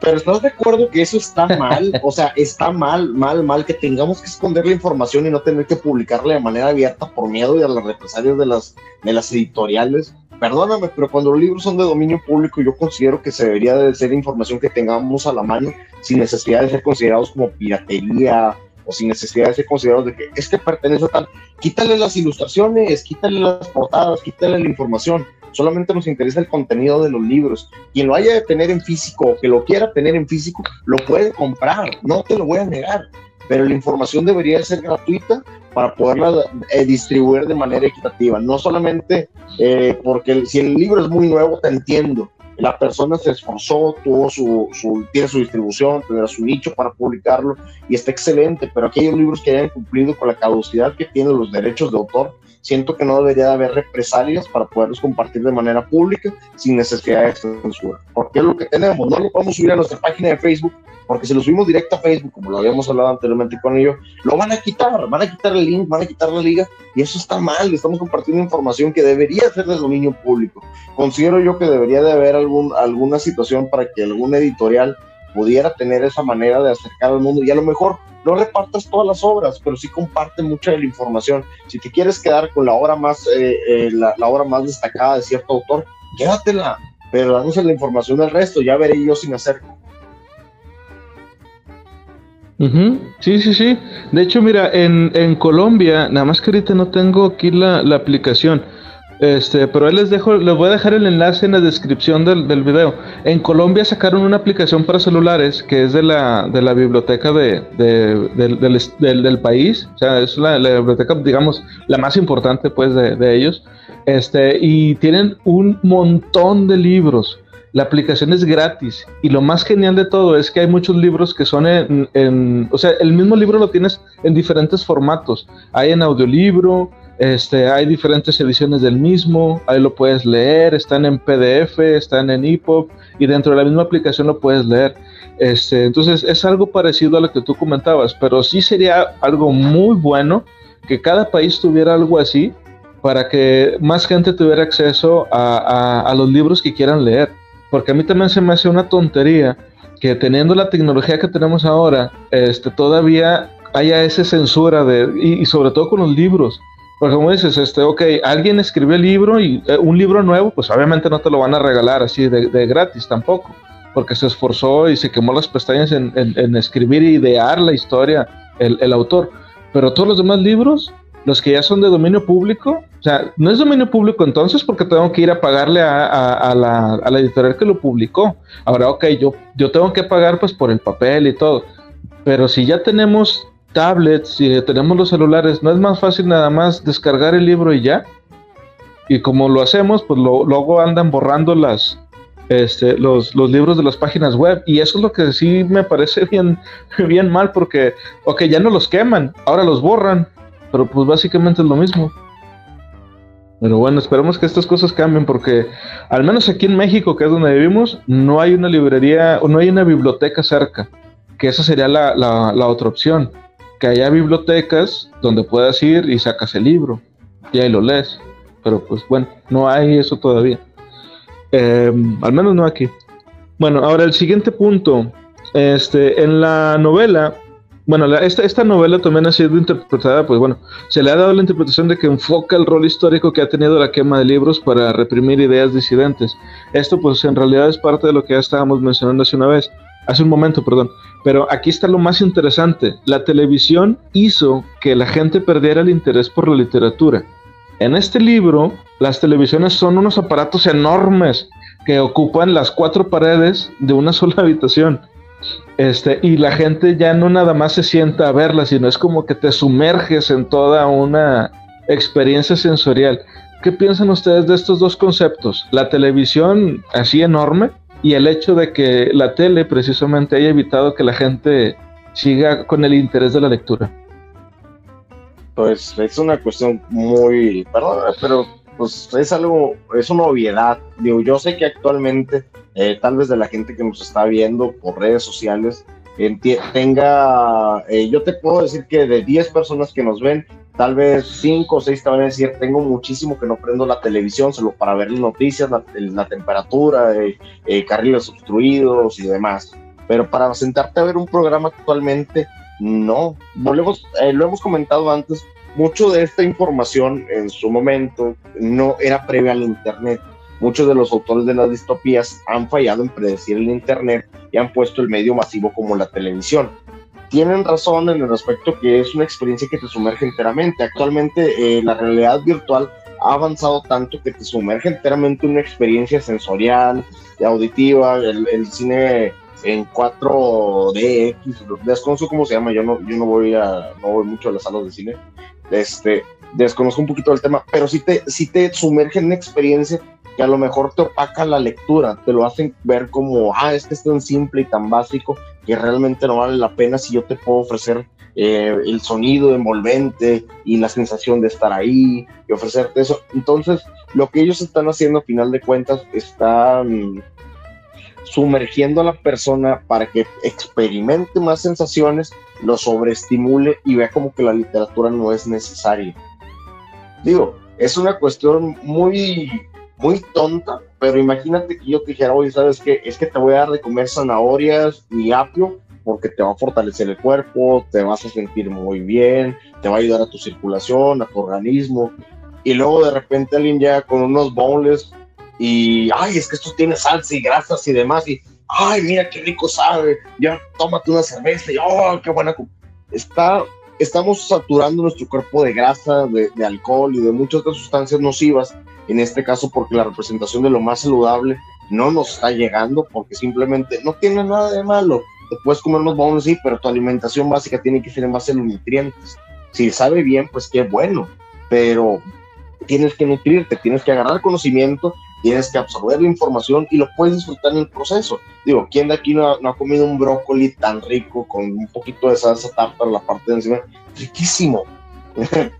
Pero ¿estás de acuerdo que eso está mal? O sea, está mal, mal, mal que tengamos que esconder la información y no tener que publicarla de manera abierta por miedo y a las represalias de las, de las editoriales perdóname, pero cuando los libros son de dominio público, yo considero que se debería de ser información que tengamos a la mano sin necesidad de ser considerados como piratería o sin necesidad de ser considerados de que es que pertenece a tal. Quítale las ilustraciones, quítale las portadas, quítale la información. Solamente nos interesa el contenido de los libros. Quien lo haya de tener en físico o que lo quiera tener en físico, lo puede comprar. No te lo voy a negar pero la información debería ser gratuita para poderla eh, distribuir de manera equitativa. No solamente eh, porque si el libro es muy nuevo, te entiendo. La persona se esforzó, tuvo su, su, tiene su distribución, tendrá su nicho para publicarlo y está excelente, pero aquellos libros que hayan cumplido con la caducidad que tienen los derechos de autor, siento que no debería de haber represalias para poderlos compartir de manera pública sin necesidad de censura. Porque es lo que tenemos, no lo podemos subir a nuestra página de Facebook porque si lo subimos directo a Facebook, como lo habíamos hablado anteriormente con ellos, lo van a quitar, van a quitar el link, van a quitar la liga, y eso está mal, estamos compartiendo información que debería ser de dominio público. Considero yo que debería de haber algún, alguna situación para que algún editorial pudiera tener esa manera de acercar al mundo, y a lo mejor no repartas todas las obras, pero sí comparte mucha de la información. Si te quieres quedar con la obra más, eh, eh, la, obra más destacada de cierto autor, quédatela, pero danos la información del resto, ya veré yo si me acerco. Sí, sí, sí. De hecho, mira, en, en, Colombia, nada más que ahorita no tengo aquí la, la, aplicación, este, pero ahí les dejo, les voy a dejar el enlace en la descripción del, del video. En Colombia sacaron una aplicación para celulares que es de la, de la biblioteca de, de, del, del, país, o sea, es la, la, biblioteca, digamos, la más importante, pues, de, ellos, este, y tienen un montón de libros. La aplicación es gratis y lo más genial de todo es que hay muchos libros que son en, o sea, el mismo libro lo tienes en diferentes formatos. Hay en audiolibro, este, hay diferentes ediciones del mismo, ahí lo puedes leer, están en PDF, están en EPUB y dentro de la misma aplicación lo puedes leer. Este, entonces es algo parecido a lo que tú comentabas, pero sí sería algo muy bueno que cada país tuviera algo así para que más gente tuviera acceso a los libros que quieran leer. Porque a mí también se me hace una tontería que teniendo la tecnología que tenemos ahora, este, todavía haya esa censura de, y, sobre todo con los libros. Porque como dices, este, ok, alguien escribió el libro y eh, un libro nuevo, pues obviamente no te lo van a regalar así de, de gratis tampoco, porque se esforzó y se quemó las pestañas en, en, escribir e idear la historia el, el autor. Pero todos los demás libros, los que ya son de dominio público, o sea, no es dominio público entonces porque tengo que ir a pagarle a, la, a, la, editorial que lo publicó. Ahora, ok, yo, yo tengo que pagar pues por el papel y todo. Pero si ya tenemos tablets, si tenemos los celulares, ¿no es más fácil nada más descargar el libro y ya? Y como lo hacemos, pues luego andan borrando este, los, libros de las páginas web. Y eso es lo que sí me parece bien, mal porque, ok, ya no los queman, ahora los borran. Pero pues básicamente es lo mismo. Pero bueno, esperemos que estas cosas cambien porque al menos aquí en México, que es donde vivimos, no hay una librería o no hay una biblioteca cerca, que esa sería la, la, otra opción, que haya bibliotecas donde puedas ir y sacas el libro y ahí lo lees. Pero pues bueno, no hay eso todavía. Em, al menos no aquí. Bueno, ahora el siguiente punto. Este, en la novela bueno, esta, esta novela también ha sido interpretada, pues bueno, se le ha dado la interpretación de que enfoca el rol histórico que ha tenido la quema de libros para reprimir ideas disidentes. Esto pues en realidad es parte de lo que ya estábamos mencionando hace una vez, hace un momento, perdón. Pero aquí está lo más interesante, la televisión hizo que la gente perdiera el interés por la literatura. En este libro, las televisiones son unos aparatos enormes que ocupan las cuatro paredes de una sola habitación este, y la gente ya no nada más se sienta a verla, sino es como que te sumerges en toda una experiencia sensorial. ¿Qué piensan ustedes de estos dos conceptos? La televisión así enorme y el hecho de que la tele precisamente haya evitado que la gente siga con el interés de la lectura. Pues es una cuestión muy, perdón, pero pues es algo, es una obviedad. Digo, yo sé que actualmente eh, tal vez de la gente que nos está viendo por redes sociales, tenga, eh, yo te puedo decir que de 10 personas que nos ven, tal vez 5 o 6 te van a decir, tengo muchísimo que no prendo la televisión solo para ver las noticias, la, temperatura, eh, carriles obstruidos y demás. Pero para sentarte a ver un programa actualmente, no. Volvemos, lo hemos comentado antes, mucho de esta información en su momento no era previa al Internet muchos de los autores de las distopías han fallado en predecir el Internet y han puesto el medio masivo como la televisión. Tienen razón en el respecto que es una experiencia que te sumerge enteramente. Actualmente eh, la realidad virtual ha avanzado tanto que te sumerge enteramente en una experiencia sensorial, auditiva, el, cine en 4DX, desconozco cómo se llama, yo no, yo no voy a, no voy mucho a las salas de cine, este, desconozco un poquito del tema, pero sí te, sí te sumerge en una experiencia que a lo mejor te opaca la lectura, te lo hacen ver como, ah, este es tan simple y tan básico que realmente no vale la pena si yo te puedo ofrecer eh, el sonido envolvente y la sensación de estar ahí y ofrecerte eso. Entonces, lo que ellos están haciendo a final de cuentas, están sumergiendo a la persona para que experimente más sensaciones, lo sobreestimule y vea como que la literatura no es necesaria. Digo, es una cuestión muy muy tonta, pero imagínate que yo te dijera, oye, ¿sabes qué? Es que te voy a dar de comer zanahorias y apio porque te va a fortalecer el cuerpo, te vas a sentir muy bien, te va a ayudar a tu circulación, a tu organismo. Y luego de repente alguien llega con unos bowls y, ay, es que esto tiene salsa y grasas y demás. Y, ay, mira qué rico sabe, ya tómate una cerveza y, oh, qué buena. Está, estamos saturando nuestro cuerpo de grasa, de, de alcohol y de muchas otras sustancias nocivas en este caso porque la representación de lo más saludable no nos está llegando porque simplemente no tiene nada de malo. Te puedes comer unos bonos, sí, pero tu alimentación básica tiene que ser en base a los nutrientes. Si sabe bien, pues qué bueno, pero tienes que nutrirte, tienes que agarrar conocimiento, tienes que absorber la información y lo puedes disfrutar en el proceso. Digo, ¿quién de aquí no ha, comido un brócoli tan rico con un poquito de salsa tártara la parte de encima? Riquísimo.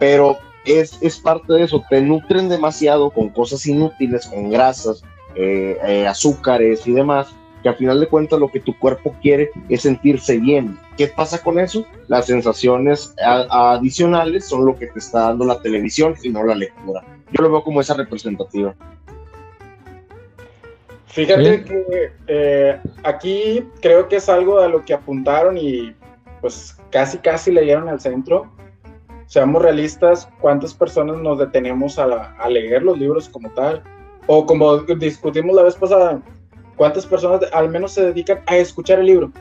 pero es, es parte de eso, te nutren demasiado con cosas inútiles, con grasas, eh, eh, azúcares y demás, que al final de cuentas lo que tu cuerpo quiere es sentirse bien. ¿Qué pasa con eso? Las sensaciones adicionales son lo que te está dando la televisión y no la lectura. Yo lo veo como esa representativa. Fíjate que eh, aquí creo que es algo a lo que apuntaron y pues casi casi le dieron al centro seamos realistas, ¿cuántas personas nos detenemos a, leer los libros como tal? O como discutimos la vez pasada, ¿cuántas personas al menos se dedican a escuchar el libro?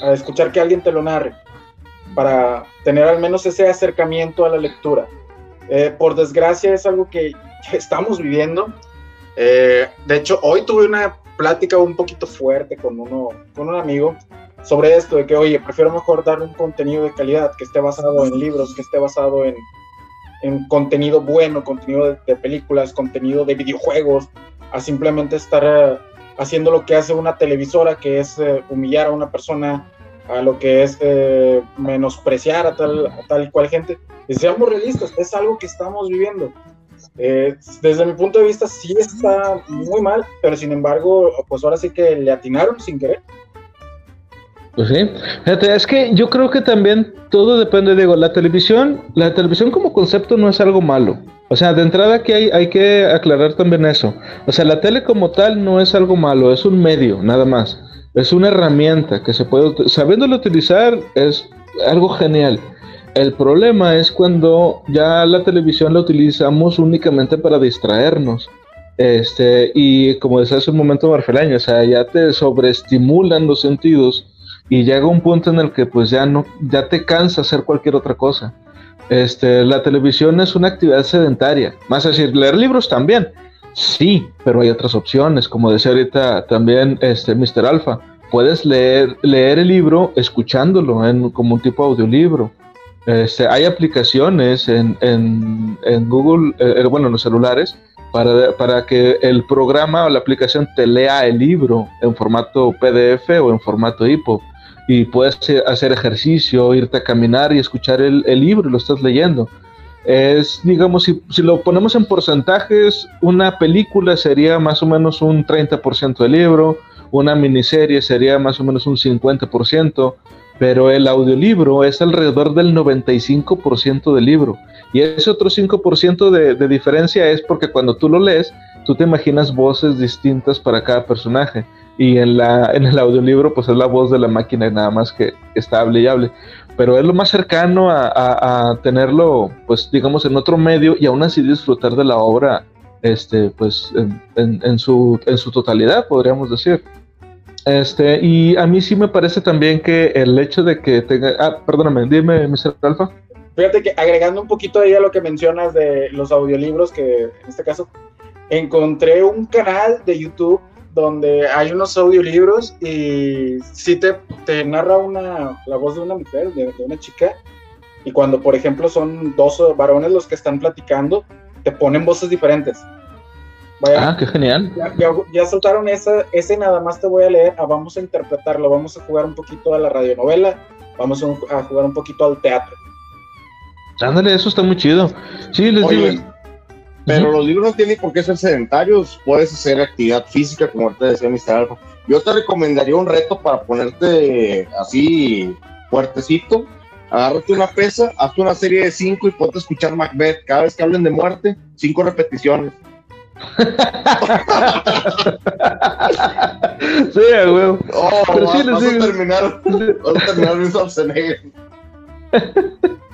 A escuchar que alguien te lo narre. para tener al menos ese acercamiento a la lectura. Eh, por desgracia es algo que estamos viviendo. Eh, de hecho, hoy tuve una plática un poquito fuerte con, uno, con un amigo sobre esto, de que, oye, prefiero mejor dar un contenido de calidad que esté basado en libros, que esté basado en, en contenido bueno, contenido de, películas, contenido de videojuegos, a simplemente estar eh, haciendo lo que hace una televisora, que es eh, humillar a una persona, a lo que es eh, menospreciar a tal, tal y cual gente. Y seamos realistas, es algo que estamos viviendo. desde mi punto de vista sí está muy mal, pero sin embargo, pues ahora sí que le atinaron sin querer. Pues sí, Fíjate, es que yo creo que también todo depende, digo, la televisión, la televisión como concepto no es algo malo. O sea, de entrada aquí hay, hay que aclarar también eso. O sea, la tele como tal no es algo malo, es un medio, nada más. Es una herramienta que se puede, sabiéndolo utilizar, es algo genial. El problema es cuando ya la televisión la utilizamos únicamente para distraernos. Este, y como decía hace un momento Marfelaño, o sea, ya te sobreestimulan los sentidos y llega un punto en el que pues ya no, ya te cansa hacer cualquier otra cosa. Este, la televisión es una actividad sedentaria, más decir, leer libros también, sí, pero hay otras opciones, como decía ahorita también este Mr. Alpha, puedes leer, leer el libro escuchándolo en, como un tipo de audiolibro. Este, hay aplicaciones en, en, en Google, eh, eh, bueno, en los celulares, para, para, que el programa o la aplicación te lea el libro en formato PDF o en formato EPUB y puedes hacer ejercicio, irte a caminar y escuchar el, libro y lo estás leyendo. Es, digamos, si, si, lo ponemos en porcentajes, una película sería más o menos un 30% del libro, una miniserie sería más o menos un 50%, pero el audiolibro es alrededor del 95% del libro. Y ese otro 5% de, de diferencia es porque cuando tú lo lees, tú te imaginas voces distintas para cada personaje y en, la, en el audiolibro pues es la voz de la máquina nada más que estable y hable. Pero es lo más cercano a, tenerlo pues digamos en otro medio y aún así disfrutar de la obra este pues en, su, en su totalidad podríamos decir. Este, y a mí sí me parece también que el hecho de que tenga... Ah, perdóname, dime, Mr. Alfa. Fíjate que agregando un poquito ahí a lo que mencionas de los audiolibros, que en este caso encontré un canal de YouTube donde hay unos audiolibros y sí te, te narra una, la voz de una mujer, de, una chica, y cuando, por ejemplo, son dos varones los que están platicando, te ponen voces diferentes. ah, qué genial. Ya, soltaron esa, ese nada más te voy a leer, ah, vamos a interpretarlo, vamos a jugar un poquito a la radionovela, vamos a, jugar un poquito al teatro. Ándale, eso está muy chido. Sí, les digo. Pero los libros no tienen por qué ser sedentarios, puedes hacer actividad física, como te decía Mr. Alfa. Yo te recomendaría un reto para ponerte así fuertecito. Agárrate una pesa, hazte una serie de cinco y ponte a escuchar Macbeth. Cada vez que hablen de muerte, cinco repeticiones. sí, güey. Oh, Pero sí, vas, a terminar, vas a terminar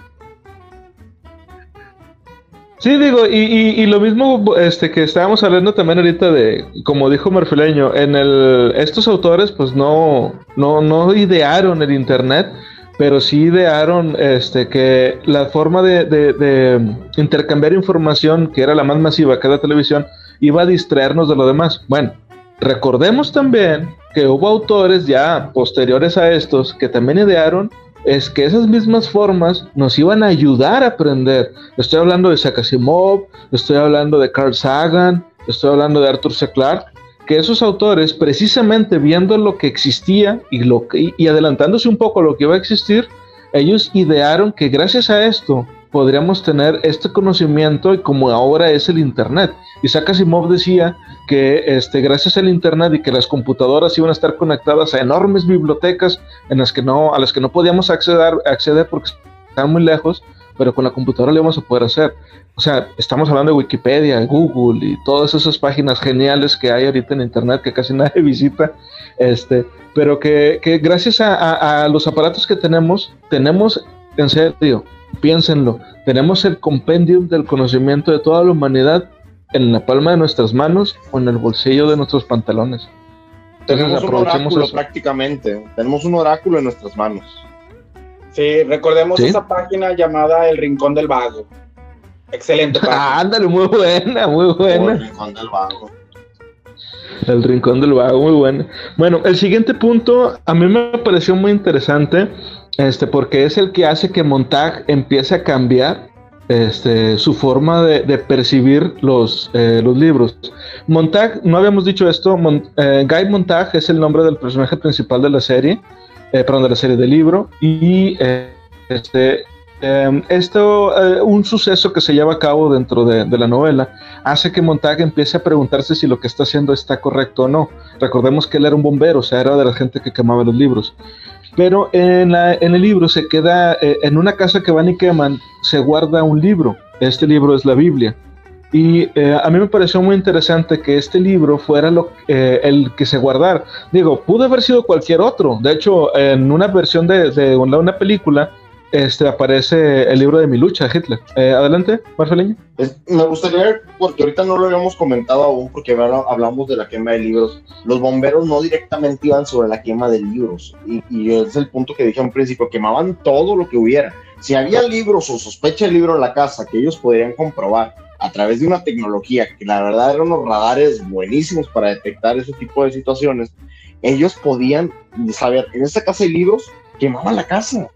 Sí, digo, y, y, lo mismo este, que estábamos hablando también ahorita de, como dijo Marfileño, en el, estos autores pues no, no, no idearon el Internet, pero sí idearon este, que la forma de, de, intercambiar información, que era la más masiva que la televisión, iba a distraernos de lo demás. Bueno, recordemos también que hubo autores ya posteriores a estos que también idearon es que esas mismas formas nos iban a ayudar a aprender. Estoy hablando de Sakasimov, estoy hablando de Carl Sagan, estoy hablando de Arthur C. Clarke, que esos autores, precisamente viendo lo que existía y, lo y adelantándose un poco a lo que iba a existir, ellos idearon que gracias a esto podríamos tener este conocimiento y como ahora es el Internet. Isaac Asimov decía que este, gracias al Internet y que las computadoras iban a estar conectadas a enormes bibliotecas en las que no, a las que no podíamos acceder, acceder porque estaban muy lejos, pero con la computadora lo íbamos a poder hacer. O sea, estamos hablando de Wikipedia, Google y todas esas páginas geniales que hay ahorita en Internet que casi nadie visita, este, pero que, que gracias a, a los aparatos que tenemos, tenemos en serio Piénsenlo, tenemos el compendium del conocimiento de toda la humanidad en la palma de nuestras manos o en el bolsillo de nuestros pantalones. tenemos un oráculo prácticamente, tenemos un oráculo en nuestras manos. Sí, recordemos esa página llamada El Rincón del Vago. Excelente. Ah, ándale, muy buena, muy buena. el Rincón del Vago. El Rincón del Vago, muy buena. Bueno, el siguiente punto a mí me pareció muy interesante, este, porque es el que hace que Montag empiece a cambiar este, su forma de, percibir los, eh, los libros. Montag, no habíamos dicho esto, eh, Guy Montag es el nombre del personaje principal de la serie, eh, perdón, de la serie de libro, y este, em, esto, un suceso que se lleva a cabo dentro de, la novela, hace que Montag empiece a preguntarse si lo que está haciendo está correcto o no. Recordemos que él era un bombero, o sea, era de la gente que quemaba los libros. Pero en, el libro se queda, en una casa que van y queman, se guarda un libro. Este libro es la Biblia. Y eh, a mí me pareció muy interesante que este libro fuera lo, eh, el que se guardara. Digo, pudo haber sido cualquier otro. De hecho, en una versión de, una película este, aparece el libro de mi lucha, Hitler. Eh, adelante, Marceliño. me gustaría, porque ahorita no lo habíamos comentado aún, porque hablamos de la quema de libros. Los bomberos no directamente iban sobre la quema de libros. Y, y es el punto que dije al principio, quemaban todo lo que hubiera si había libros o sospecha de libro en la casa que ellos podrían comprobar a través de una tecnología que la verdad eran unos radares buenísimos para detectar ese tipo de situaciones, ellos podían saber, en esta casa de libros, quemaban la casa,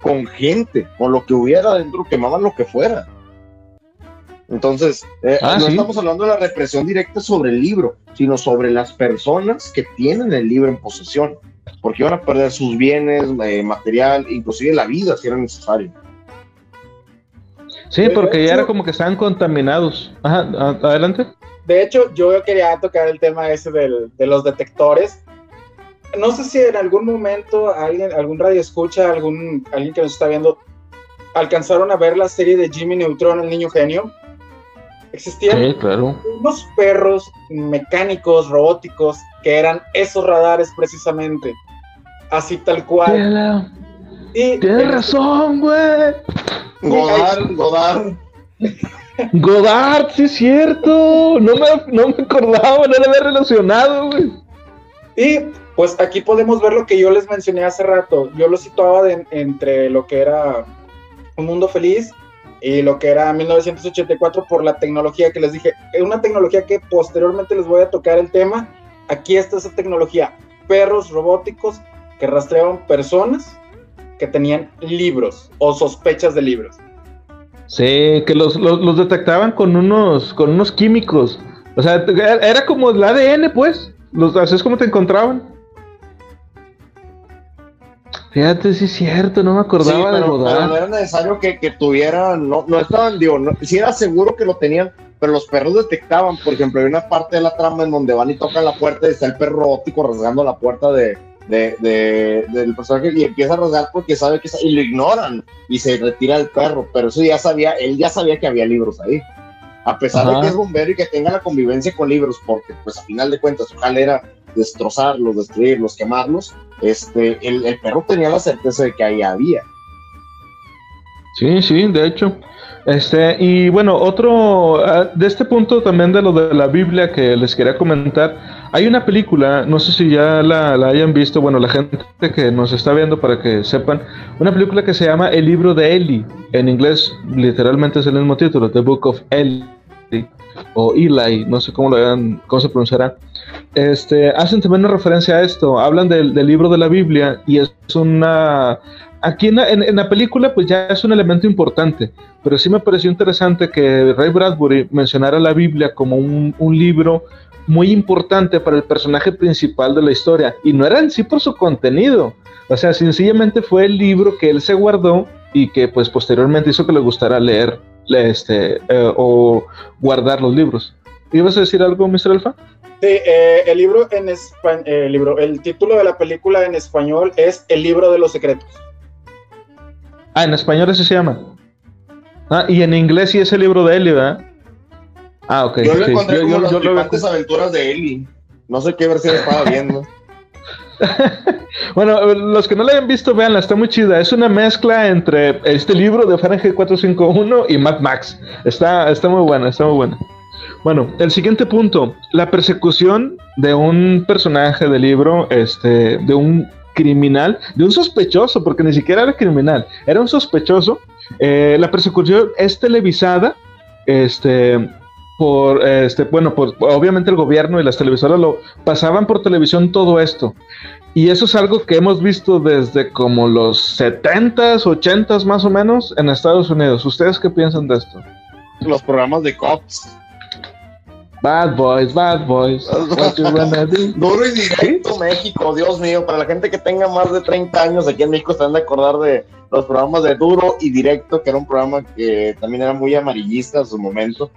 con gente, con lo que hubiera dentro, quemaban lo que fuera. Entonces, eh, ah, no estamos hablando de la represión directa sobre el libro, sino sobre las personas que tienen el libro en posesión porque iban a perder sus bienes, eh, material, inclusive la vida si era necesario. Sí, porque ya era como que estaban contaminados. Ajá, adelante. De hecho, yo quería tocar el tema ese de los detectores. No sé si en algún momento alguien, algún radio escucha, algún, alguien que nos está viendo, alcanzaron a ver la serie de Jimmy Neutron, el niño genio. Existían unos perros mecánicos, robóticos, que eran esos radares precisamente. Así tal cual. Tienes razón, güey. Godard, Godard. Godard, sí es cierto. No me, no me acordaba, no lo había relacionado, güey. Y pues aquí podemos ver lo que yo les mencioné hace rato. Yo lo situaba entre lo que era Un Mundo Feliz y lo que era 1984 por la tecnología que les dije. Una tecnología que posteriormente les voy a tocar el tema. Aquí está esa tecnología. Perros robóticos que rastreaban personas que tenían libros o sospechas de libros. Sí, que los, detectaban con unos, con unos químicos. O sea, era como el ADN, pues. Los, así es como te encontraban. Fíjate, sí es cierto, no me acordaba de Godard. no era necesario que, que tuvieran, no, no estaban, digo, no, sí era seguro que lo tenían, pero los perros detectaban, por ejemplo, hay una parte de la trama en donde van y tocan la puerta y está el perro óptico rasgando la puerta de, de, del personaje y empieza a rasgar porque sabe que y lo ignoran y se retira el perro, pero eso ya sabía, él ya sabía que había libros ahí. A pesar de que es bombero y que tenga la convivencia con libros, porque pues a final de cuentas su jale era destrozarlos, destruirlos, quemarlos, este, el, el perro tenía la certeza de que ahí había. Sí, sí, de hecho. Este, y bueno, otro, ah, de este punto también de lo de la Biblia que les quería comentar, hay una película, no sé si ya la, hayan visto, bueno, la gente que nos está viendo para que sepan, una película que se llama El libro de Eli, en inglés literalmente es el mismo título, The Book of Eli, o Eli, no sé cómo lo cómo se pronunciará. Este, hacen también una referencia a esto, hablan del, del libro de la Biblia y es una aquí en la, película pues ya es un elemento importante, pero sí me pareció interesante que Ray Bradbury mencionara la Biblia como un, libro muy importante para el personaje principal de la historia, y no era en sí por su contenido, o sea, sencillamente fue el libro que él se guardó y que pues posteriormente hizo que le gustara leer este, eh, o guardar los libros. ¿Ibas a decir algo, Mr. Alfa? Sí, eh, el libro en español, eh, el libro, el título de la película en español es El libro de los secretos. Ah, en español ese se llama. Ah, y en inglés sí es el libro de Eli, ¿verdad? Ah, ok. Yo lo encontré yo, como yo, las aventuras de Eli. No sé qué versión estaba viendo. bueno, los que no la hayan visto, veanla, está muy chida. Es una mezcla entre este libro de Fahrenheit 451 y Mad Max. Está, está muy buena, está muy buena. Bueno, el siguiente punto, la persecución de un personaje del libro, este, de un criminal, de un sospechoso, porque ni siquiera era criminal, era un sospechoso. Eh, la persecución es televisada, este, por, este, bueno, por, obviamente el gobierno y las televisoras lo pasaban por televisión todo esto. Y eso es algo que hemos visto desde como los 70s, 80s más o menos en Estados Unidos. ¿Ustedes qué piensan de esto? Los programas de cops. Bad Boys, Bad Boys. Duro y directo México, Dios mío. Para la gente que tenga más de 30 años aquí en México, se van a acordar de los programas de Duro y Directo, que era un programa que también era muy amarillista en su momento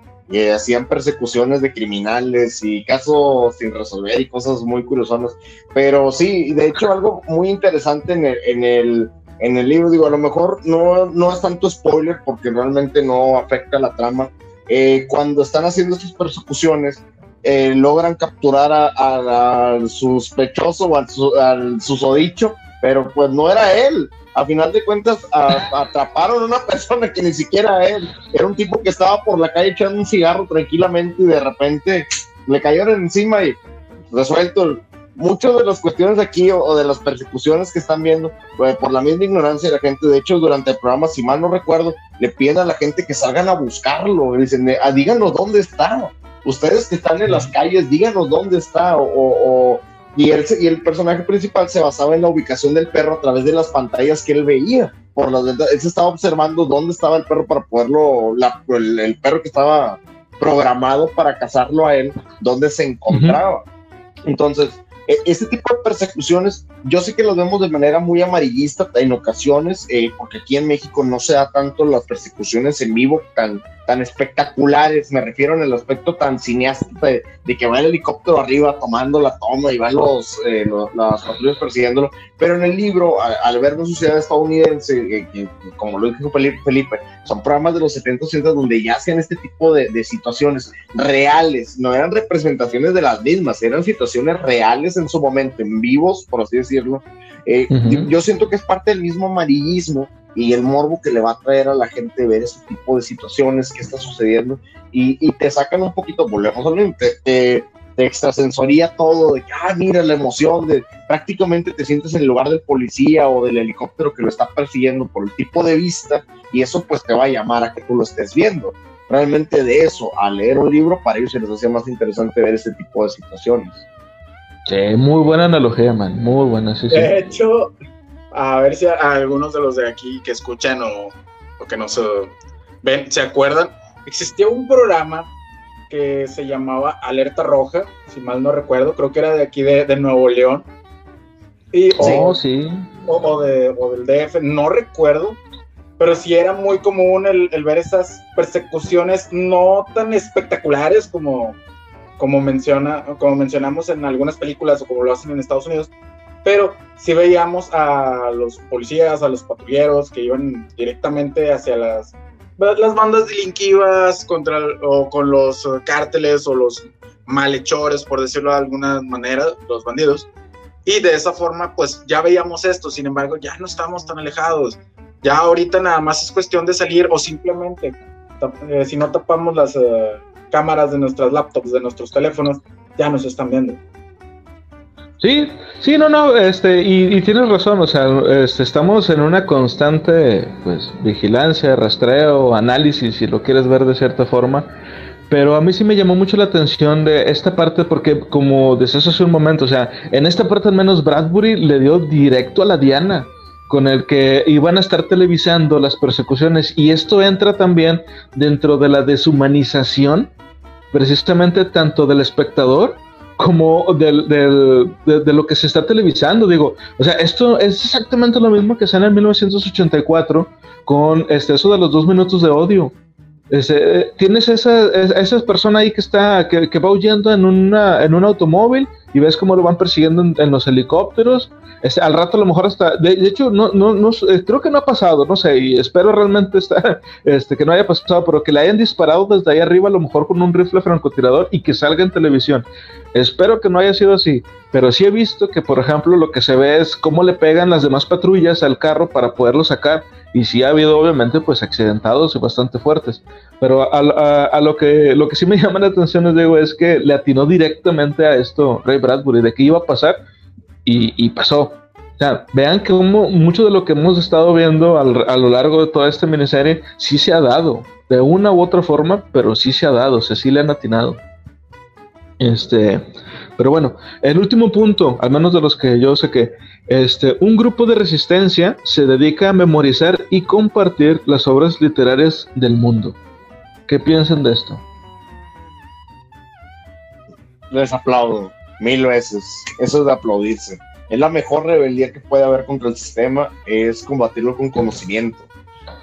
hacían persecuciones de criminales y casos sin resolver y cosas muy curiosas. Pero sí, de hecho, algo muy interesante en el, en el, en el libro, digo, a lo mejor no, no es tanto spoiler porque realmente no afecta la trama. Eh, cuando están haciendo estas persecuciones, eh, logran capturar al sospechoso o al, al susodicho, pero pues no era él a final de cuentas atraparon a una persona que ni siquiera él, era un tipo que estaba por la calle echando un cigarro tranquilamente y de repente le cayeron encima y resuelto. Muchas de las cuestiones aquí o, de las persecuciones que están viendo, pues, por la misma ignorancia de la gente, de hecho durante el programa, si mal no recuerdo, le piden a la gente que salgan a buscarlo, dicen, ah, díganos dónde está, ustedes que están en las calles, díganos dónde está, o y, él, y el personaje principal se basaba en la ubicación del perro a través de las pantallas que él veía. Por las él se estaba observando dónde estaba el perro para poderlo, el, perro que estaba programado para cazarlo a él, dónde se encontraba. Entonces, este tipo de persecuciones, yo sé que lo vemos de manera muy amarillista en ocasiones, eh, porque aquí en México no se da tanto las persecuciones en vivo tan, tan espectaculares, me refiero en el aspecto tan cineasta de, que va el helicóptero arriba tomando la toma y van los, eh, las patrullas persiguiéndolo, pero en el libro, al, ver una sociedad estadounidense, eh, como lo dijo Felipe, son programas de los 70 80 donde ya hacían este tipo de, de, situaciones reales, no eran representaciones de las mismas, eran situaciones reales en su momento, en vivos, por así decirlo. Eh, yo siento que es parte del mismo amarillismo y el morbo que le va a traer a la gente ver ese tipo de situaciones que está sucediendo y, te sacan un poquito, volvemos a te, te, te, extrasensoría todo, de que, ah, mira la emoción, de prácticamente te sientes en el lugar del policía o del helicóptero que lo está persiguiendo por el tipo de vista y eso pues te va a llamar a que tú lo estés viendo. Realmente de eso, a leer un libro, para ellos se les hacía más interesante ver ese tipo de situaciones. Sí, muy buena analogía, man, muy buena. Sí, de hecho, a ver si algunos de los de aquí que escuchan o, que no se ven, se acuerdan, existía un programa que se llamaba Alerta Roja, si mal no recuerdo, creo que era de aquí de, Nuevo León. Y, oh, sí. O, de, del DF, no recuerdo, pero sí era muy común el, ver esas persecuciones no tan espectaculares como, como, menciona, como mencionamos en algunas películas o como lo hacen en Estados Unidos, pero si veíamos a los policías, a los patrulleros que iban directamente hacia las, las bandas delinquivas contra, o con los cárteles o los malhechores, por decirlo de alguna manera, los bandidos. Y de esa forma, pues ya veíamos esto, sin embargo, ya no estamos tan alejados. Ya ahorita nada más es cuestión de salir o simplemente, eh, si no tapamos las eh, cámaras de nuestras laptops, de nuestros teléfonos, ya nos están viendo. Sí, sí, no, no, este, y, tienes razón, o sea, este, estamos en una constante, pues, vigilancia, rastreo, análisis, si lo quieres ver de cierta forma, pero a mí sí me llamó mucho la atención de esta parte porque, como decías hace un momento, o sea, en esta parte al menos Bradbury le dio directo a la Diana, con el que iban a estar televisando las persecuciones, y esto entra también dentro de la deshumanización, precisamente tanto del espectador, como del, de, lo que se está televisando. Digo, o sea, esto es exactamente lo mismo que sale en 1984 con este, eso de los dos minutos de odio. Este, tienes esa, esa persona ahí que está, que, que, va huyendo en, una, en un automóvil y ves cómo lo van persiguiendo en, los helicópteros. Este, al rato a lo mejor hasta, de, hecho, no, no, no, eh, creo que no ha pasado, no sé, y espero realmente estar, este, que no haya pasado, pero que le hayan disparado desde ahí arriba a lo mejor con un rifle francotirador y que salga en televisión. Espero que no haya sido así, pero sí he visto que, por ejemplo, lo que se ve es cómo le pegan las demás patrullas al carro para poderlo sacar y sí ha habido obviamente pues accidentados y bastante fuertes. Pero a, lo, que, lo que sí me llama la atención, es, digo, es que le atinó directamente a esto Ray Bradbury, de que iba a pasar y, pasó. O sea, vean que mucho de lo que hemos estado viendo a lo largo de toda esta miniserie sí se ha dado, de una u otra forma, pero sí se ha dado, o sea, sí le han atinado. Este, pero bueno, el último punto, al menos de los que yo sé que, este, un grupo de resistencia se dedica a memorizar y compartir las obras literarias del mundo. ¿Qué piensan de esto? Les aplaudo mil veces. Eso es de aplaudirse. Es la mejor rebeldía que puede haber contra el sistema, es combatirlo con conocimiento.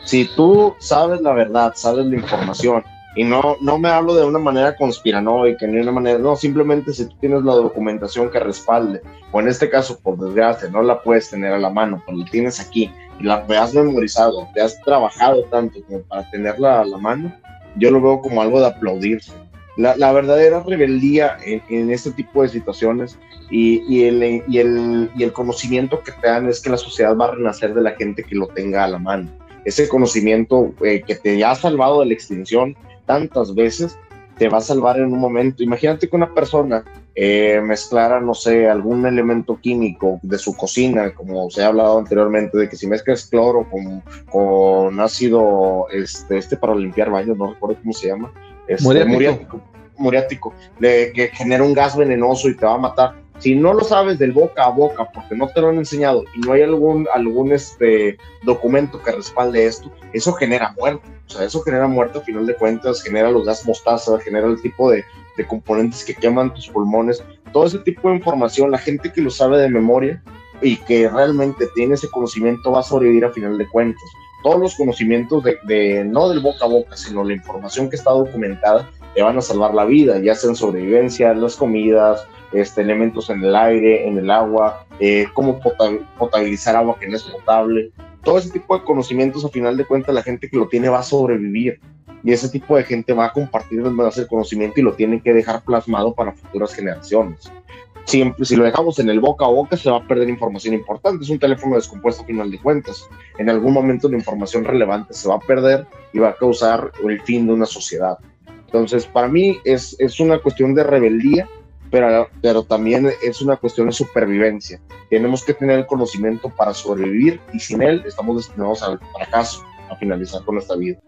Si tú sabes la verdad, sabes la información, y no, no me hablo de una manera conspiranoica, ni una manera, no, simplemente si tú tienes la documentación que respalde, o en este caso, por desgracia, no la puedes tener a la mano, pero la tienes aquí, y la has memorizado, te has trabajado tanto como para tenerla a la mano, yo lo veo como algo de aplaudirse. La, la verdadera rebeldía en, en, este tipo de situaciones y, y, el, y, el, y el conocimiento que te dan es que la sociedad va a renacer de la gente que lo tenga a la mano. Ese conocimiento eh, que te ha salvado de la extinción, tantas veces, te va a salvar en un momento. Imagínate que una persona eh, mezclara, no sé, algún elemento químico de su cocina, como se ha hablado anteriormente, de que si mezclas cloro con, con ácido, este, este para limpiar baños, no recuerdo cómo se llama, este, muriático, muriático, muriático de, que genera un gas venenoso y te va a matar. Si no lo sabes del boca a boca porque no te lo han enseñado y no hay algún, algún este, documento que respalde esto, eso genera muerte. O sea, eso genera muerte a final de cuentas, genera los gas mostaza, genera el tipo de, de componentes que queman tus pulmones. Todo ese tipo de información, la gente que lo sabe de memoria y que realmente tiene ese conocimiento va a sobrevivir a final de cuentas. Todos los conocimientos de no del boca a boca, sino la información que está documentada, te van a salvar la vida, ya sea en sobrevivencia, las comidas, este, elementos en el aire, en el agua, eh, cómo potabilizar agua que no es potable. Todo ese tipo de conocimientos, a final de cuentas, la gente que lo tiene va a sobrevivir. Y ese tipo de gente va a compartir más el conocimiento y lo tiene que dejar plasmado para futuras generaciones. Siempre, si lo dejamos en el boca a boca, se va a perder información importante. Es un teléfono descompuesto a final de cuentas. En algún momento la información relevante se va a perder y va a causar el fin de una sociedad. Entonces, para mí es, es una cuestión de rebeldía pero, pero también es una cuestión de supervivencia. Tenemos que tener el conocimiento para sobrevivir y sin él estamos destinados al fracaso, a finalizar con nuestra vida.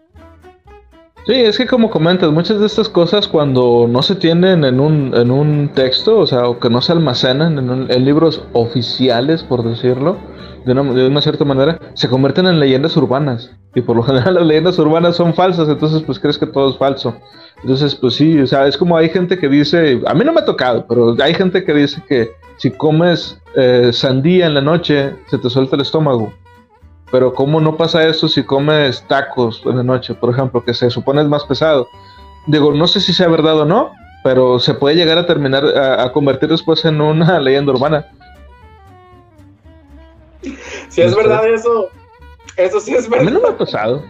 Sí, es que como comentas, muchas de estas cosas cuando no se tienen en un, en un texto, o sea, o que no se almacenan en, en libros oficiales, por decirlo, de una, de una, cierta manera, se convierten en leyendas urbanas. Y por lo general las leyendas urbanas son falsas, entonces pues crees que todo es falso. Entonces, pues sí, o sea, es como hay gente que dice, a mí no me ha tocado, pero hay gente que dice que si comes eh, sandía en la noche, se te suelta el estómago. Pero ¿cómo no pasa eso si comes tacos en la noche, por ejemplo, que se supone es más pesado? Digo, no sé si sea verdad o no, pero se puede llegar a terminar, a, a convertir después en una leyenda urbana. Si es verdad eso, eso sí es verdad. A mí no me ha pasado.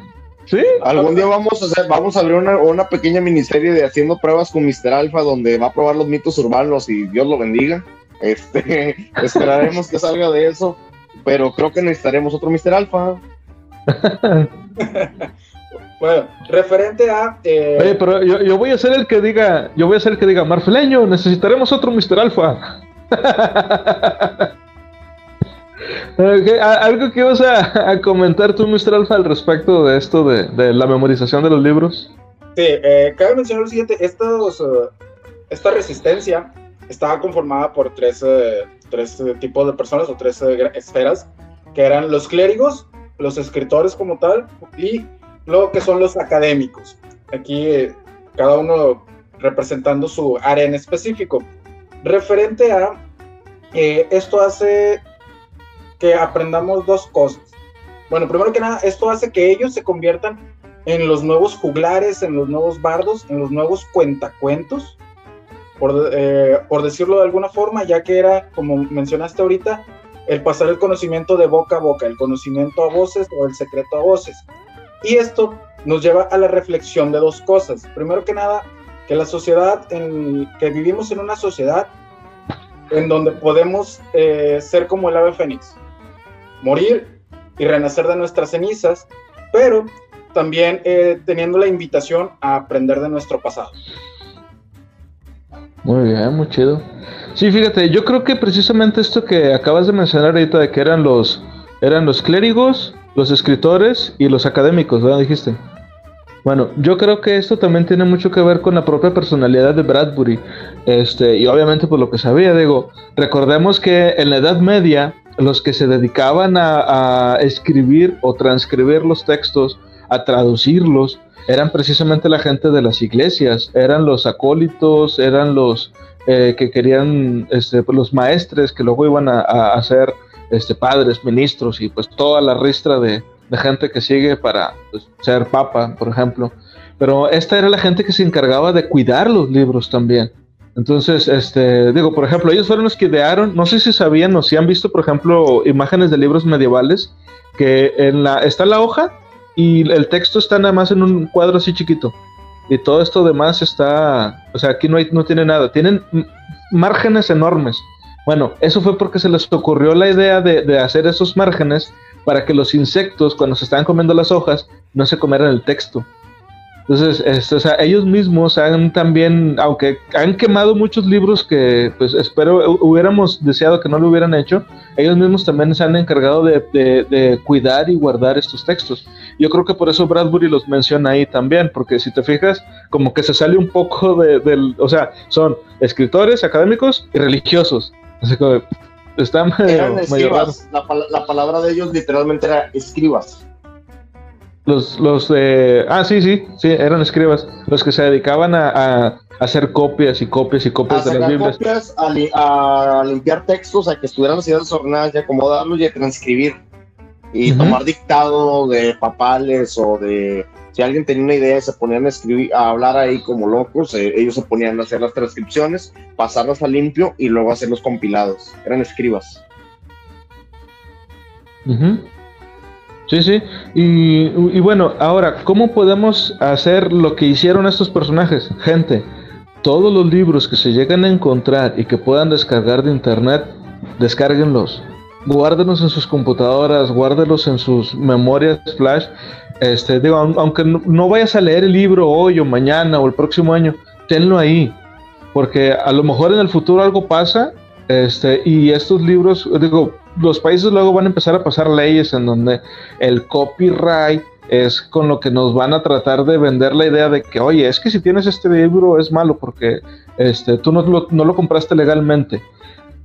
¿Sí? Algún día vamos a hacer, vamos a abrir una, una pequeña miniserie de haciendo pruebas con Mr. Alpha, donde va a probar los mitos urbanos y Dios lo bendiga. Este, esperaremos que salga de eso, pero creo que necesitaremos otro Mr. Alpha. bueno, referente a. Eh... Oye, pero yo, yo, voy a ser el que diga, yo voy a ser el que diga, Marfeleño, necesitaremos otro Mr. Alpha. ¿Algo que ibas a, a, comentar tú, Mr. Alfa, al respecto de esto de, de la memorización de los libros? Sí, eh, cabe mencionar lo siguiente: estos, uh, esta resistencia estaba conformada por tres, uh, tres uh, tipos de personas o tres esferas, que eran los clérigos, los escritores como tal, y lo que son los académicos. Aquí eh, cada uno representando su área en específico. Referente a eh, esto hace que aprendamos dos cosas. Bueno, primero que nada, esto hace que ellos se conviertan en los nuevos juglares, en los nuevos bardos, en los nuevos cuentacuentos, por, eh, por decirlo de alguna forma, ya que era, como mencionaste ahorita, el pasar el conocimiento de boca a boca, el conocimiento a voces o el secreto a voces. Y esto nos lleva a la reflexión de dos cosas. Primero que nada, que la sociedad, en, que vivimos en una sociedad en donde podemos eh, ser como el ave fénix, morir y renacer de nuestras cenizas, pero también eh, teniendo la invitación a aprender de nuestro pasado. Muy bien, muy chido. Sí, fíjate, yo creo que precisamente esto que acabas de mencionar ahorita de que eran los eran los clérigos, los escritores y los académicos, ¿verdad? Dijiste. Bueno, yo creo que esto también tiene mucho que ver con la propia personalidad de Bradbury. Este, y obviamente por lo que sabía, digo, recordemos que en la Edad Media los que se dedicaban a, escribir o transcribir los textos, a traducirlos, eran precisamente la gente de las iglesias, eran los acólitos, eran los eh, que querían, este, los maestres que luego iban a, a, ser este, padres, ministros y pues toda la ristra de, de gente que sigue para pues, ser papa, por ejemplo. Pero esta era la gente que se encargaba de cuidar los libros también. Entonces, este, digo, por ejemplo, ellos fueron los que idearon, no sé si sabían o si han visto, por ejemplo, imágenes de libros medievales, que en la, está la hoja y el texto está nada más en un cuadro así chiquito. Y todo esto demás está, o sea, aquí no, hay, no tiene nada, tienen márgenes enormes. Bueno, eso fue porque se les ocurrió la idea de, de hacer esos márgenes para que los insectos, cuando se estaban comiendo las hojas, no se comieran el texto. Entonces, este, o sea, ellos mismos han también, aunque han quemado muchos libros que, pues, espero hubiéramos deseado que no lo hubieran hecho, ellos mismos también se han encargado de, de, cuidar y guardar estos textos. Yo creo que por eso Bradbury los menciona ahí también, porque si te fijas, como que se sale un poco de, del, o sea, son escritores, académicos y religiosos. Así que Está Eran escribas. La, la, palabra de ellos literalmente era escribas. Los, los eh, ah, sí, sí, sí, eran escribas. Los que se dedicaban a, a hacer copias y copias y copias de las Biblias. Copias, a, limpiar textos, a que estuvieran las ideas y acomodarlos y a transcribir. Y tomar dictado de papales o de si alguien tenía una idea y se ponían a escribir, a hablar ahí como locos, eh, ellos se ponían a hacer las transcripciones, pasarlas a limpio y luego hacer los compilados. Eran escribas. Sí, sí. Y, bueno, ahora, ¿cómo podemos hacer lo que hicieron estos personajes? Gente, todos los libros que se llegan a encontrar y que puedan descargar de internet, descárguenlos. Guárdenlos en sus computadoras, guárdenlos en sus memorias flash este, digo, aunque no, vayas a leer el libro hoy o mañana o el próximo año, tenlo ahí, porque a lo mejor en el futuro algo pasa, este, y estos libros, digo, los países luego van a empezar a pasar leyes en donde el copyright es con lo que nos van a tratar de vender la idea de que, oye, es que si tienes este libro es malo porque este, tú no no lo compraste legalmente.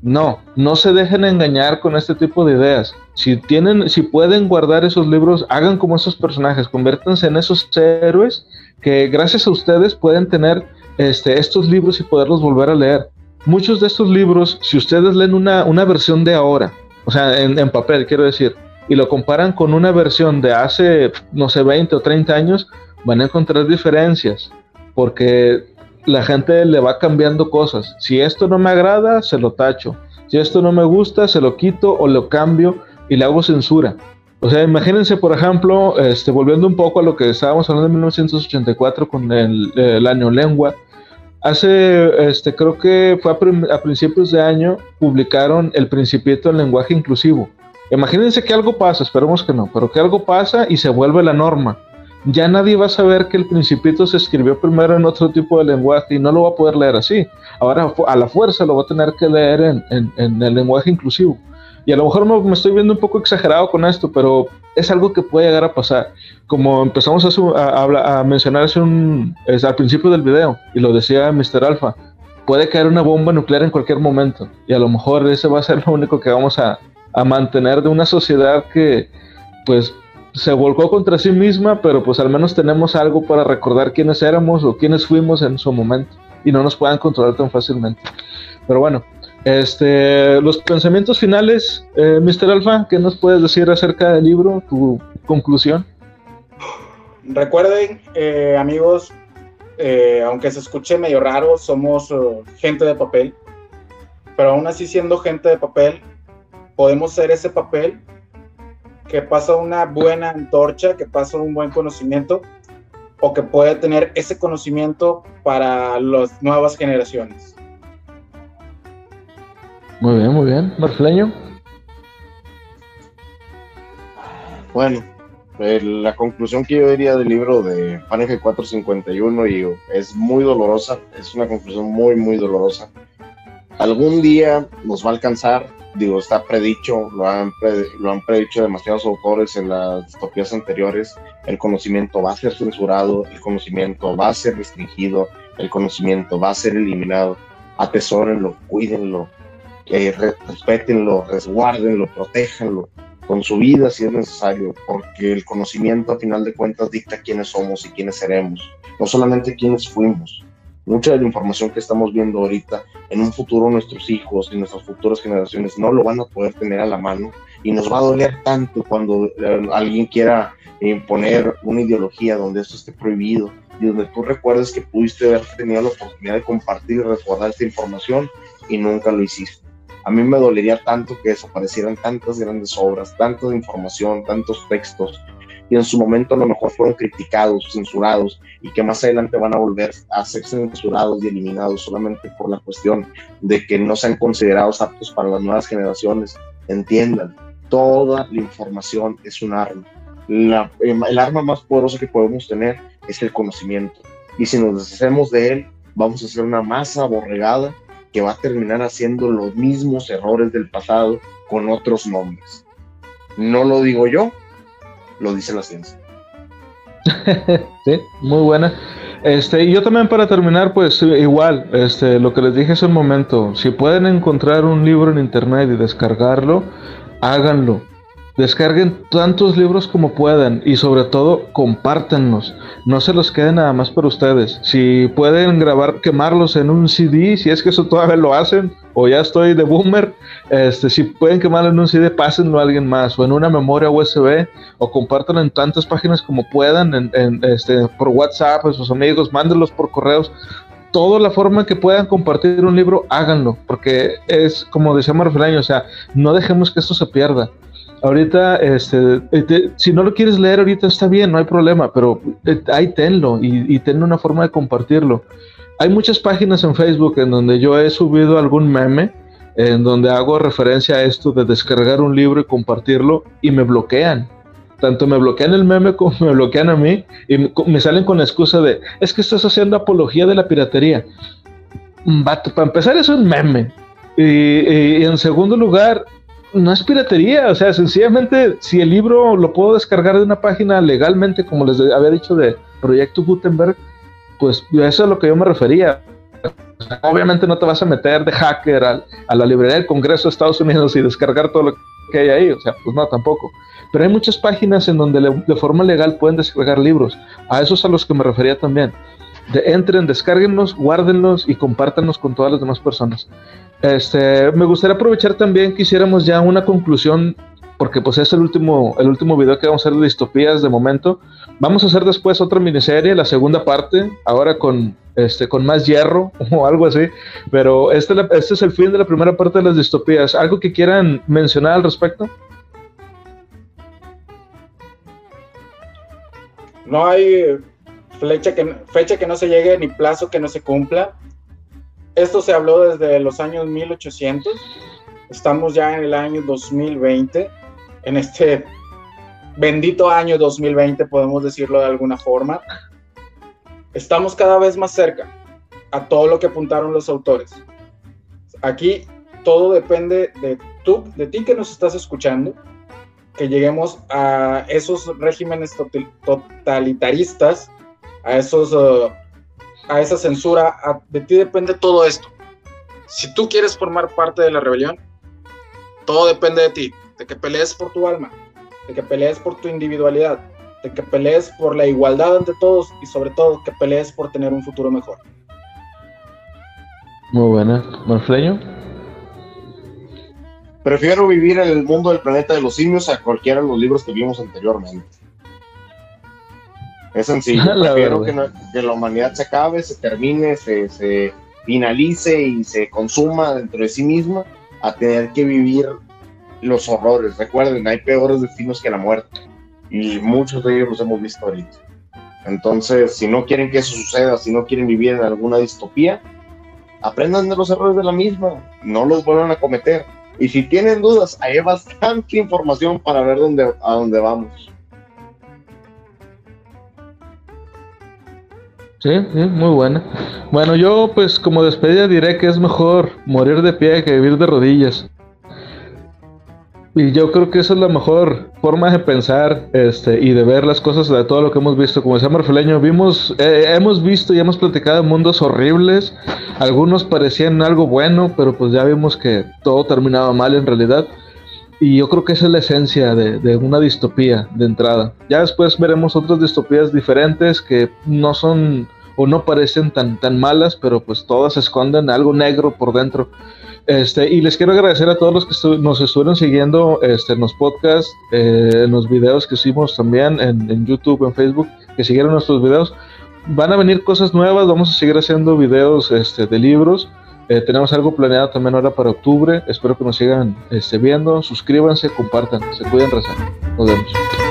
No, no se dejen engañar con este tipo de ideas. Si tienen, si pueden guardar esos libros, hagan como esos personajes, conviértanse en esos héroes que gracias a ustedes pueden tener este, estos libros y poderlos volver a leer. Muchos de estos libros, si ustedes leen una, una versión de ahora, o sea, en, papel, quiero decir, y lo comparan con una versión de hace, no sé, 20 o 30 años, van a encontrar diferencias, porque la gente le va cambiando cosas. Si esto no me agrada, se lo tacho. Si esto no me gusta, se lo quito o lo cambio y le hago censura. O sea, imagínense, por ejemplo, este, volviendo un poco a lo que estábamos hablando en 1984 con el, año lengua. Hace, este, creo que fue a, principios de año, publicaron el Principito del lenguaje inclusivo. Imagínense que algo pasa, esperemos que no, pero que algo pasa y se vuelve la norma ya nadie va a saber que el principito se escribió primero en otro tipo de lenguaje y no lo va a poder leer así. Ahora a la fuerza lo va a tener que leer en, el lenguaje inclusivo. Y a lo mejor me, estoy viendo un poco exagerado con esto, pero es algo que puede llegar a pasar. Como empezamos a, mencionar al principio del video, y lo decía Mr. Alpha, puede caer una bomba nuclear en cualquier momento. Y a lo mejor ese va a ser lo único que vamos a, a mantener de una sociedad que, pues, se volcó contra sí misma, pero pues al menos tenemos algo para recordar quiénes éramos o quiénes fuimos en su momento y no nos puedan controlar tan fácilmente. Pero bueno, este, los pensamientos finales, eh, Mr. Alfa, ¿qué nos puedes decir acerca del libro, tu conclusión? Recuerden, eh, amigos, eh, aunque se escuche medio raro, somos uh, gente de papel, pero aún así siendo gente de papel, podemos ser ese papel que pasa una buena antorcha, que pasa un buen conocimiento o que puede tener ese conocimiento para las nuevas generaciones. Muy bien, muy bien. Marfleño. Bueno, eh, la conclusión que yo diría del libro de Fahrenheit 451 y es muy dolorosa, es una conclusión muy, muy dolorosa. Algún día nos va a alcanzar, digo, está predicho, lo han, lo han predicho demasiados autores en las distopías anteriores, el conocimiento va a ser censurado, el conocimiento va a ser restringido, el conocimiento va a ser eliminado. Atesórenlo, cuídenlo, eh, respetenlo, resguárdenlo, protéjanlo con su vida si es necesario, porque el conocimiento a final de cuentas dicta quiénes somos y quiénes seremos, no solamente quiénes fuimos. Mucha de la información que estamos viendo ahorita, en un futuro nuestros hijos y nuestras futuras generaciones no lo van a poder tener a la mano y nos va a doler tanto cuando eh, alguien quiera imponer una ideología donde esto esté prohibido y donde tú recuerdes que pudiste haber tenido la oportunidad de compartir y recordar esta información y nunca lo hiciste. A mí me dolería tanto que desaparecieran tantas grandes obras, tanta información, tantos textos, y en su momento a lo mejor fueron criticados, censurados, y que más adelante van a volver a ser censurados y eliminados solamente por la cuestión de que no sean considerados aptos para las nuevas generaciones. Entiendan, toda la información es un arma. el arma más poderosa que podemos tener es el conocimiento. Y si nos deshacemos de él, vamos a ser una masa aborregada que va a terminar haciendo los mismos errores del pasado con otros nombres. No lo digo yo, lo dice la ciencia. sí, muy buena. Este, y yo también para terminar, pues igual, este, lo que les dije hace un momento, si pueden encontrar un libro en internet y descargarlo, háganlo. Descarguen tantos libros como puedan y sobre todo compártanlos. No se los queden nada más para ustedes. Si pueden grabar, quemarlos en un CD, si es que eso todavía lo hacen, o ya estoy de boomer, este, si pueden quemarlo en un CD, pásenlo a alguien más, o en una memoria USB, o compártanlo en tantas páginas como puedan, en, este, por WhatsApp a sus amigos, mándenlos por correos. Toda la forma que puedan compartir un libro, háganlo, porque es como decía Marfelaño, o sea, no dejemos que esto se pierda ahorita, este, eh, si no lo quieres leer ahorita está bien, no hay problema, pero eh, ahí tenlo y, y ten una forma de compartirlo. Hay muchas páginas en Facebook en donde yo he subido algún meme en donde hago referencia a esto de descargar un libro y compartirlo y me bloquean. Tanto me bloquean el meme como me bloquean a mí y me salen con la excusa de, es que estás haciendo apología de la piratería. Vato, para empezar es un meme. y en segundo lugar, no es piratería, o sea, sencillamente si el libro lo puedo descargar de una página legalmente, como les había dicho de Proyecto Gutenberg, pues eso es lo que yo me refería. obviamente no te vas a meter de hacker a, la librería del Congreso de Estados Unidos y descargar todo lo que hay ahí, o sea, pues no, tampoco. Pero hay muchas páginas en donde de forma legal pueden descargar libros. A esos a los que me refería también. De, entren, descárguenlos, guárdenlos y compártanlos con todas las demás personas. Este, me gustaría aprovechar también que hiciéramos ya una conclusión, porque pues es el último, el último video que vamos a hacer de distopías de momento. Vamos a hacer después otra miniserie, la segunda parte, ahora con, este, con más hierro o algo así. Pero este, este es el fin de la primera parte de las distopías. ¿Algo que quieran mencionar al respecto? No hay que, fecha que no se llegue ni plazo que no se cumpla esto se habló desde los años 1800, estamos ya en el año 2020, en este bendito año 2020, podemos decirlo de alguna forma. Estamos cada vez más cerca a todo lo que apuntaron los autores. Aquí todo depende de tú, de ti que nos estás escuchando, que lleguemos a esos regímenes totalitaristas, a esos uh, a esa censura, de ti depende todo esto. Si tú quieres formar parte de la rebelión, todo depende de ti, de que pelees por tu alma, de que pelees por tu individualidad, de que pelees por la igualdad ante todos y sobre todo que pelees por tener un futuro mejor. Muy buena. ¿Manfleño? Prefiero vivir en el mundo del planeta de los simios a cualquiera de los libros que vimos anteriormente. Es sencillo. Prefiero que, la humanidad se acabe, se termine, se, finalice y se consuma dentro de sí misma a tener que vivir los horrores. Recuerden, hay peores destinos que la muerte. Y muchos de ellos los hemos visto ahorita. Entonces, si no quieren que eso suceda, si no quieren vivir en alguna distopía, aprendan de los errores de la misma, no los vuelvan a cometer. Y si tienen dudas, hay bastante información para ver dónde, a dónde vamos. Muy buena. Bueno, yo pues como despedida diré que es mejor morir de pie que vivir de rodillas. Y yo creo que esa es la mejor forma de pensar este, y de ver las cosas de todo lo que hemos visto. Como decía Marfileño, vimos, eh, hemos visto y hemos platicado mundos horribles. Algunos parecían algo bueno, pero pues ya vimos que todo terminaba mal en realidad. Y yo creo que esa es la esencia de, de, una distopía de entrada. Ya después veremos otras distopías diferentes que no son o no parecen tan, tan malas, pero pues todas esconden algo negro por dentro. Este, y les quiero agradecer a todos los que nos estuvieron siguiendo este, en los podcasts, eh, en los videos que hicimos también en, en, YouTube, en Facebook, que siguieron nuestros videos. Van a venir cosas nuevas, vamos a seguir haciendo videos este, de libros. Eh, tenemos algo planeado también ahora para octubre. Espero que nos sigan este, viendo. Suscríbanse, compartan. Se cuiden, rezar. Nos vemos.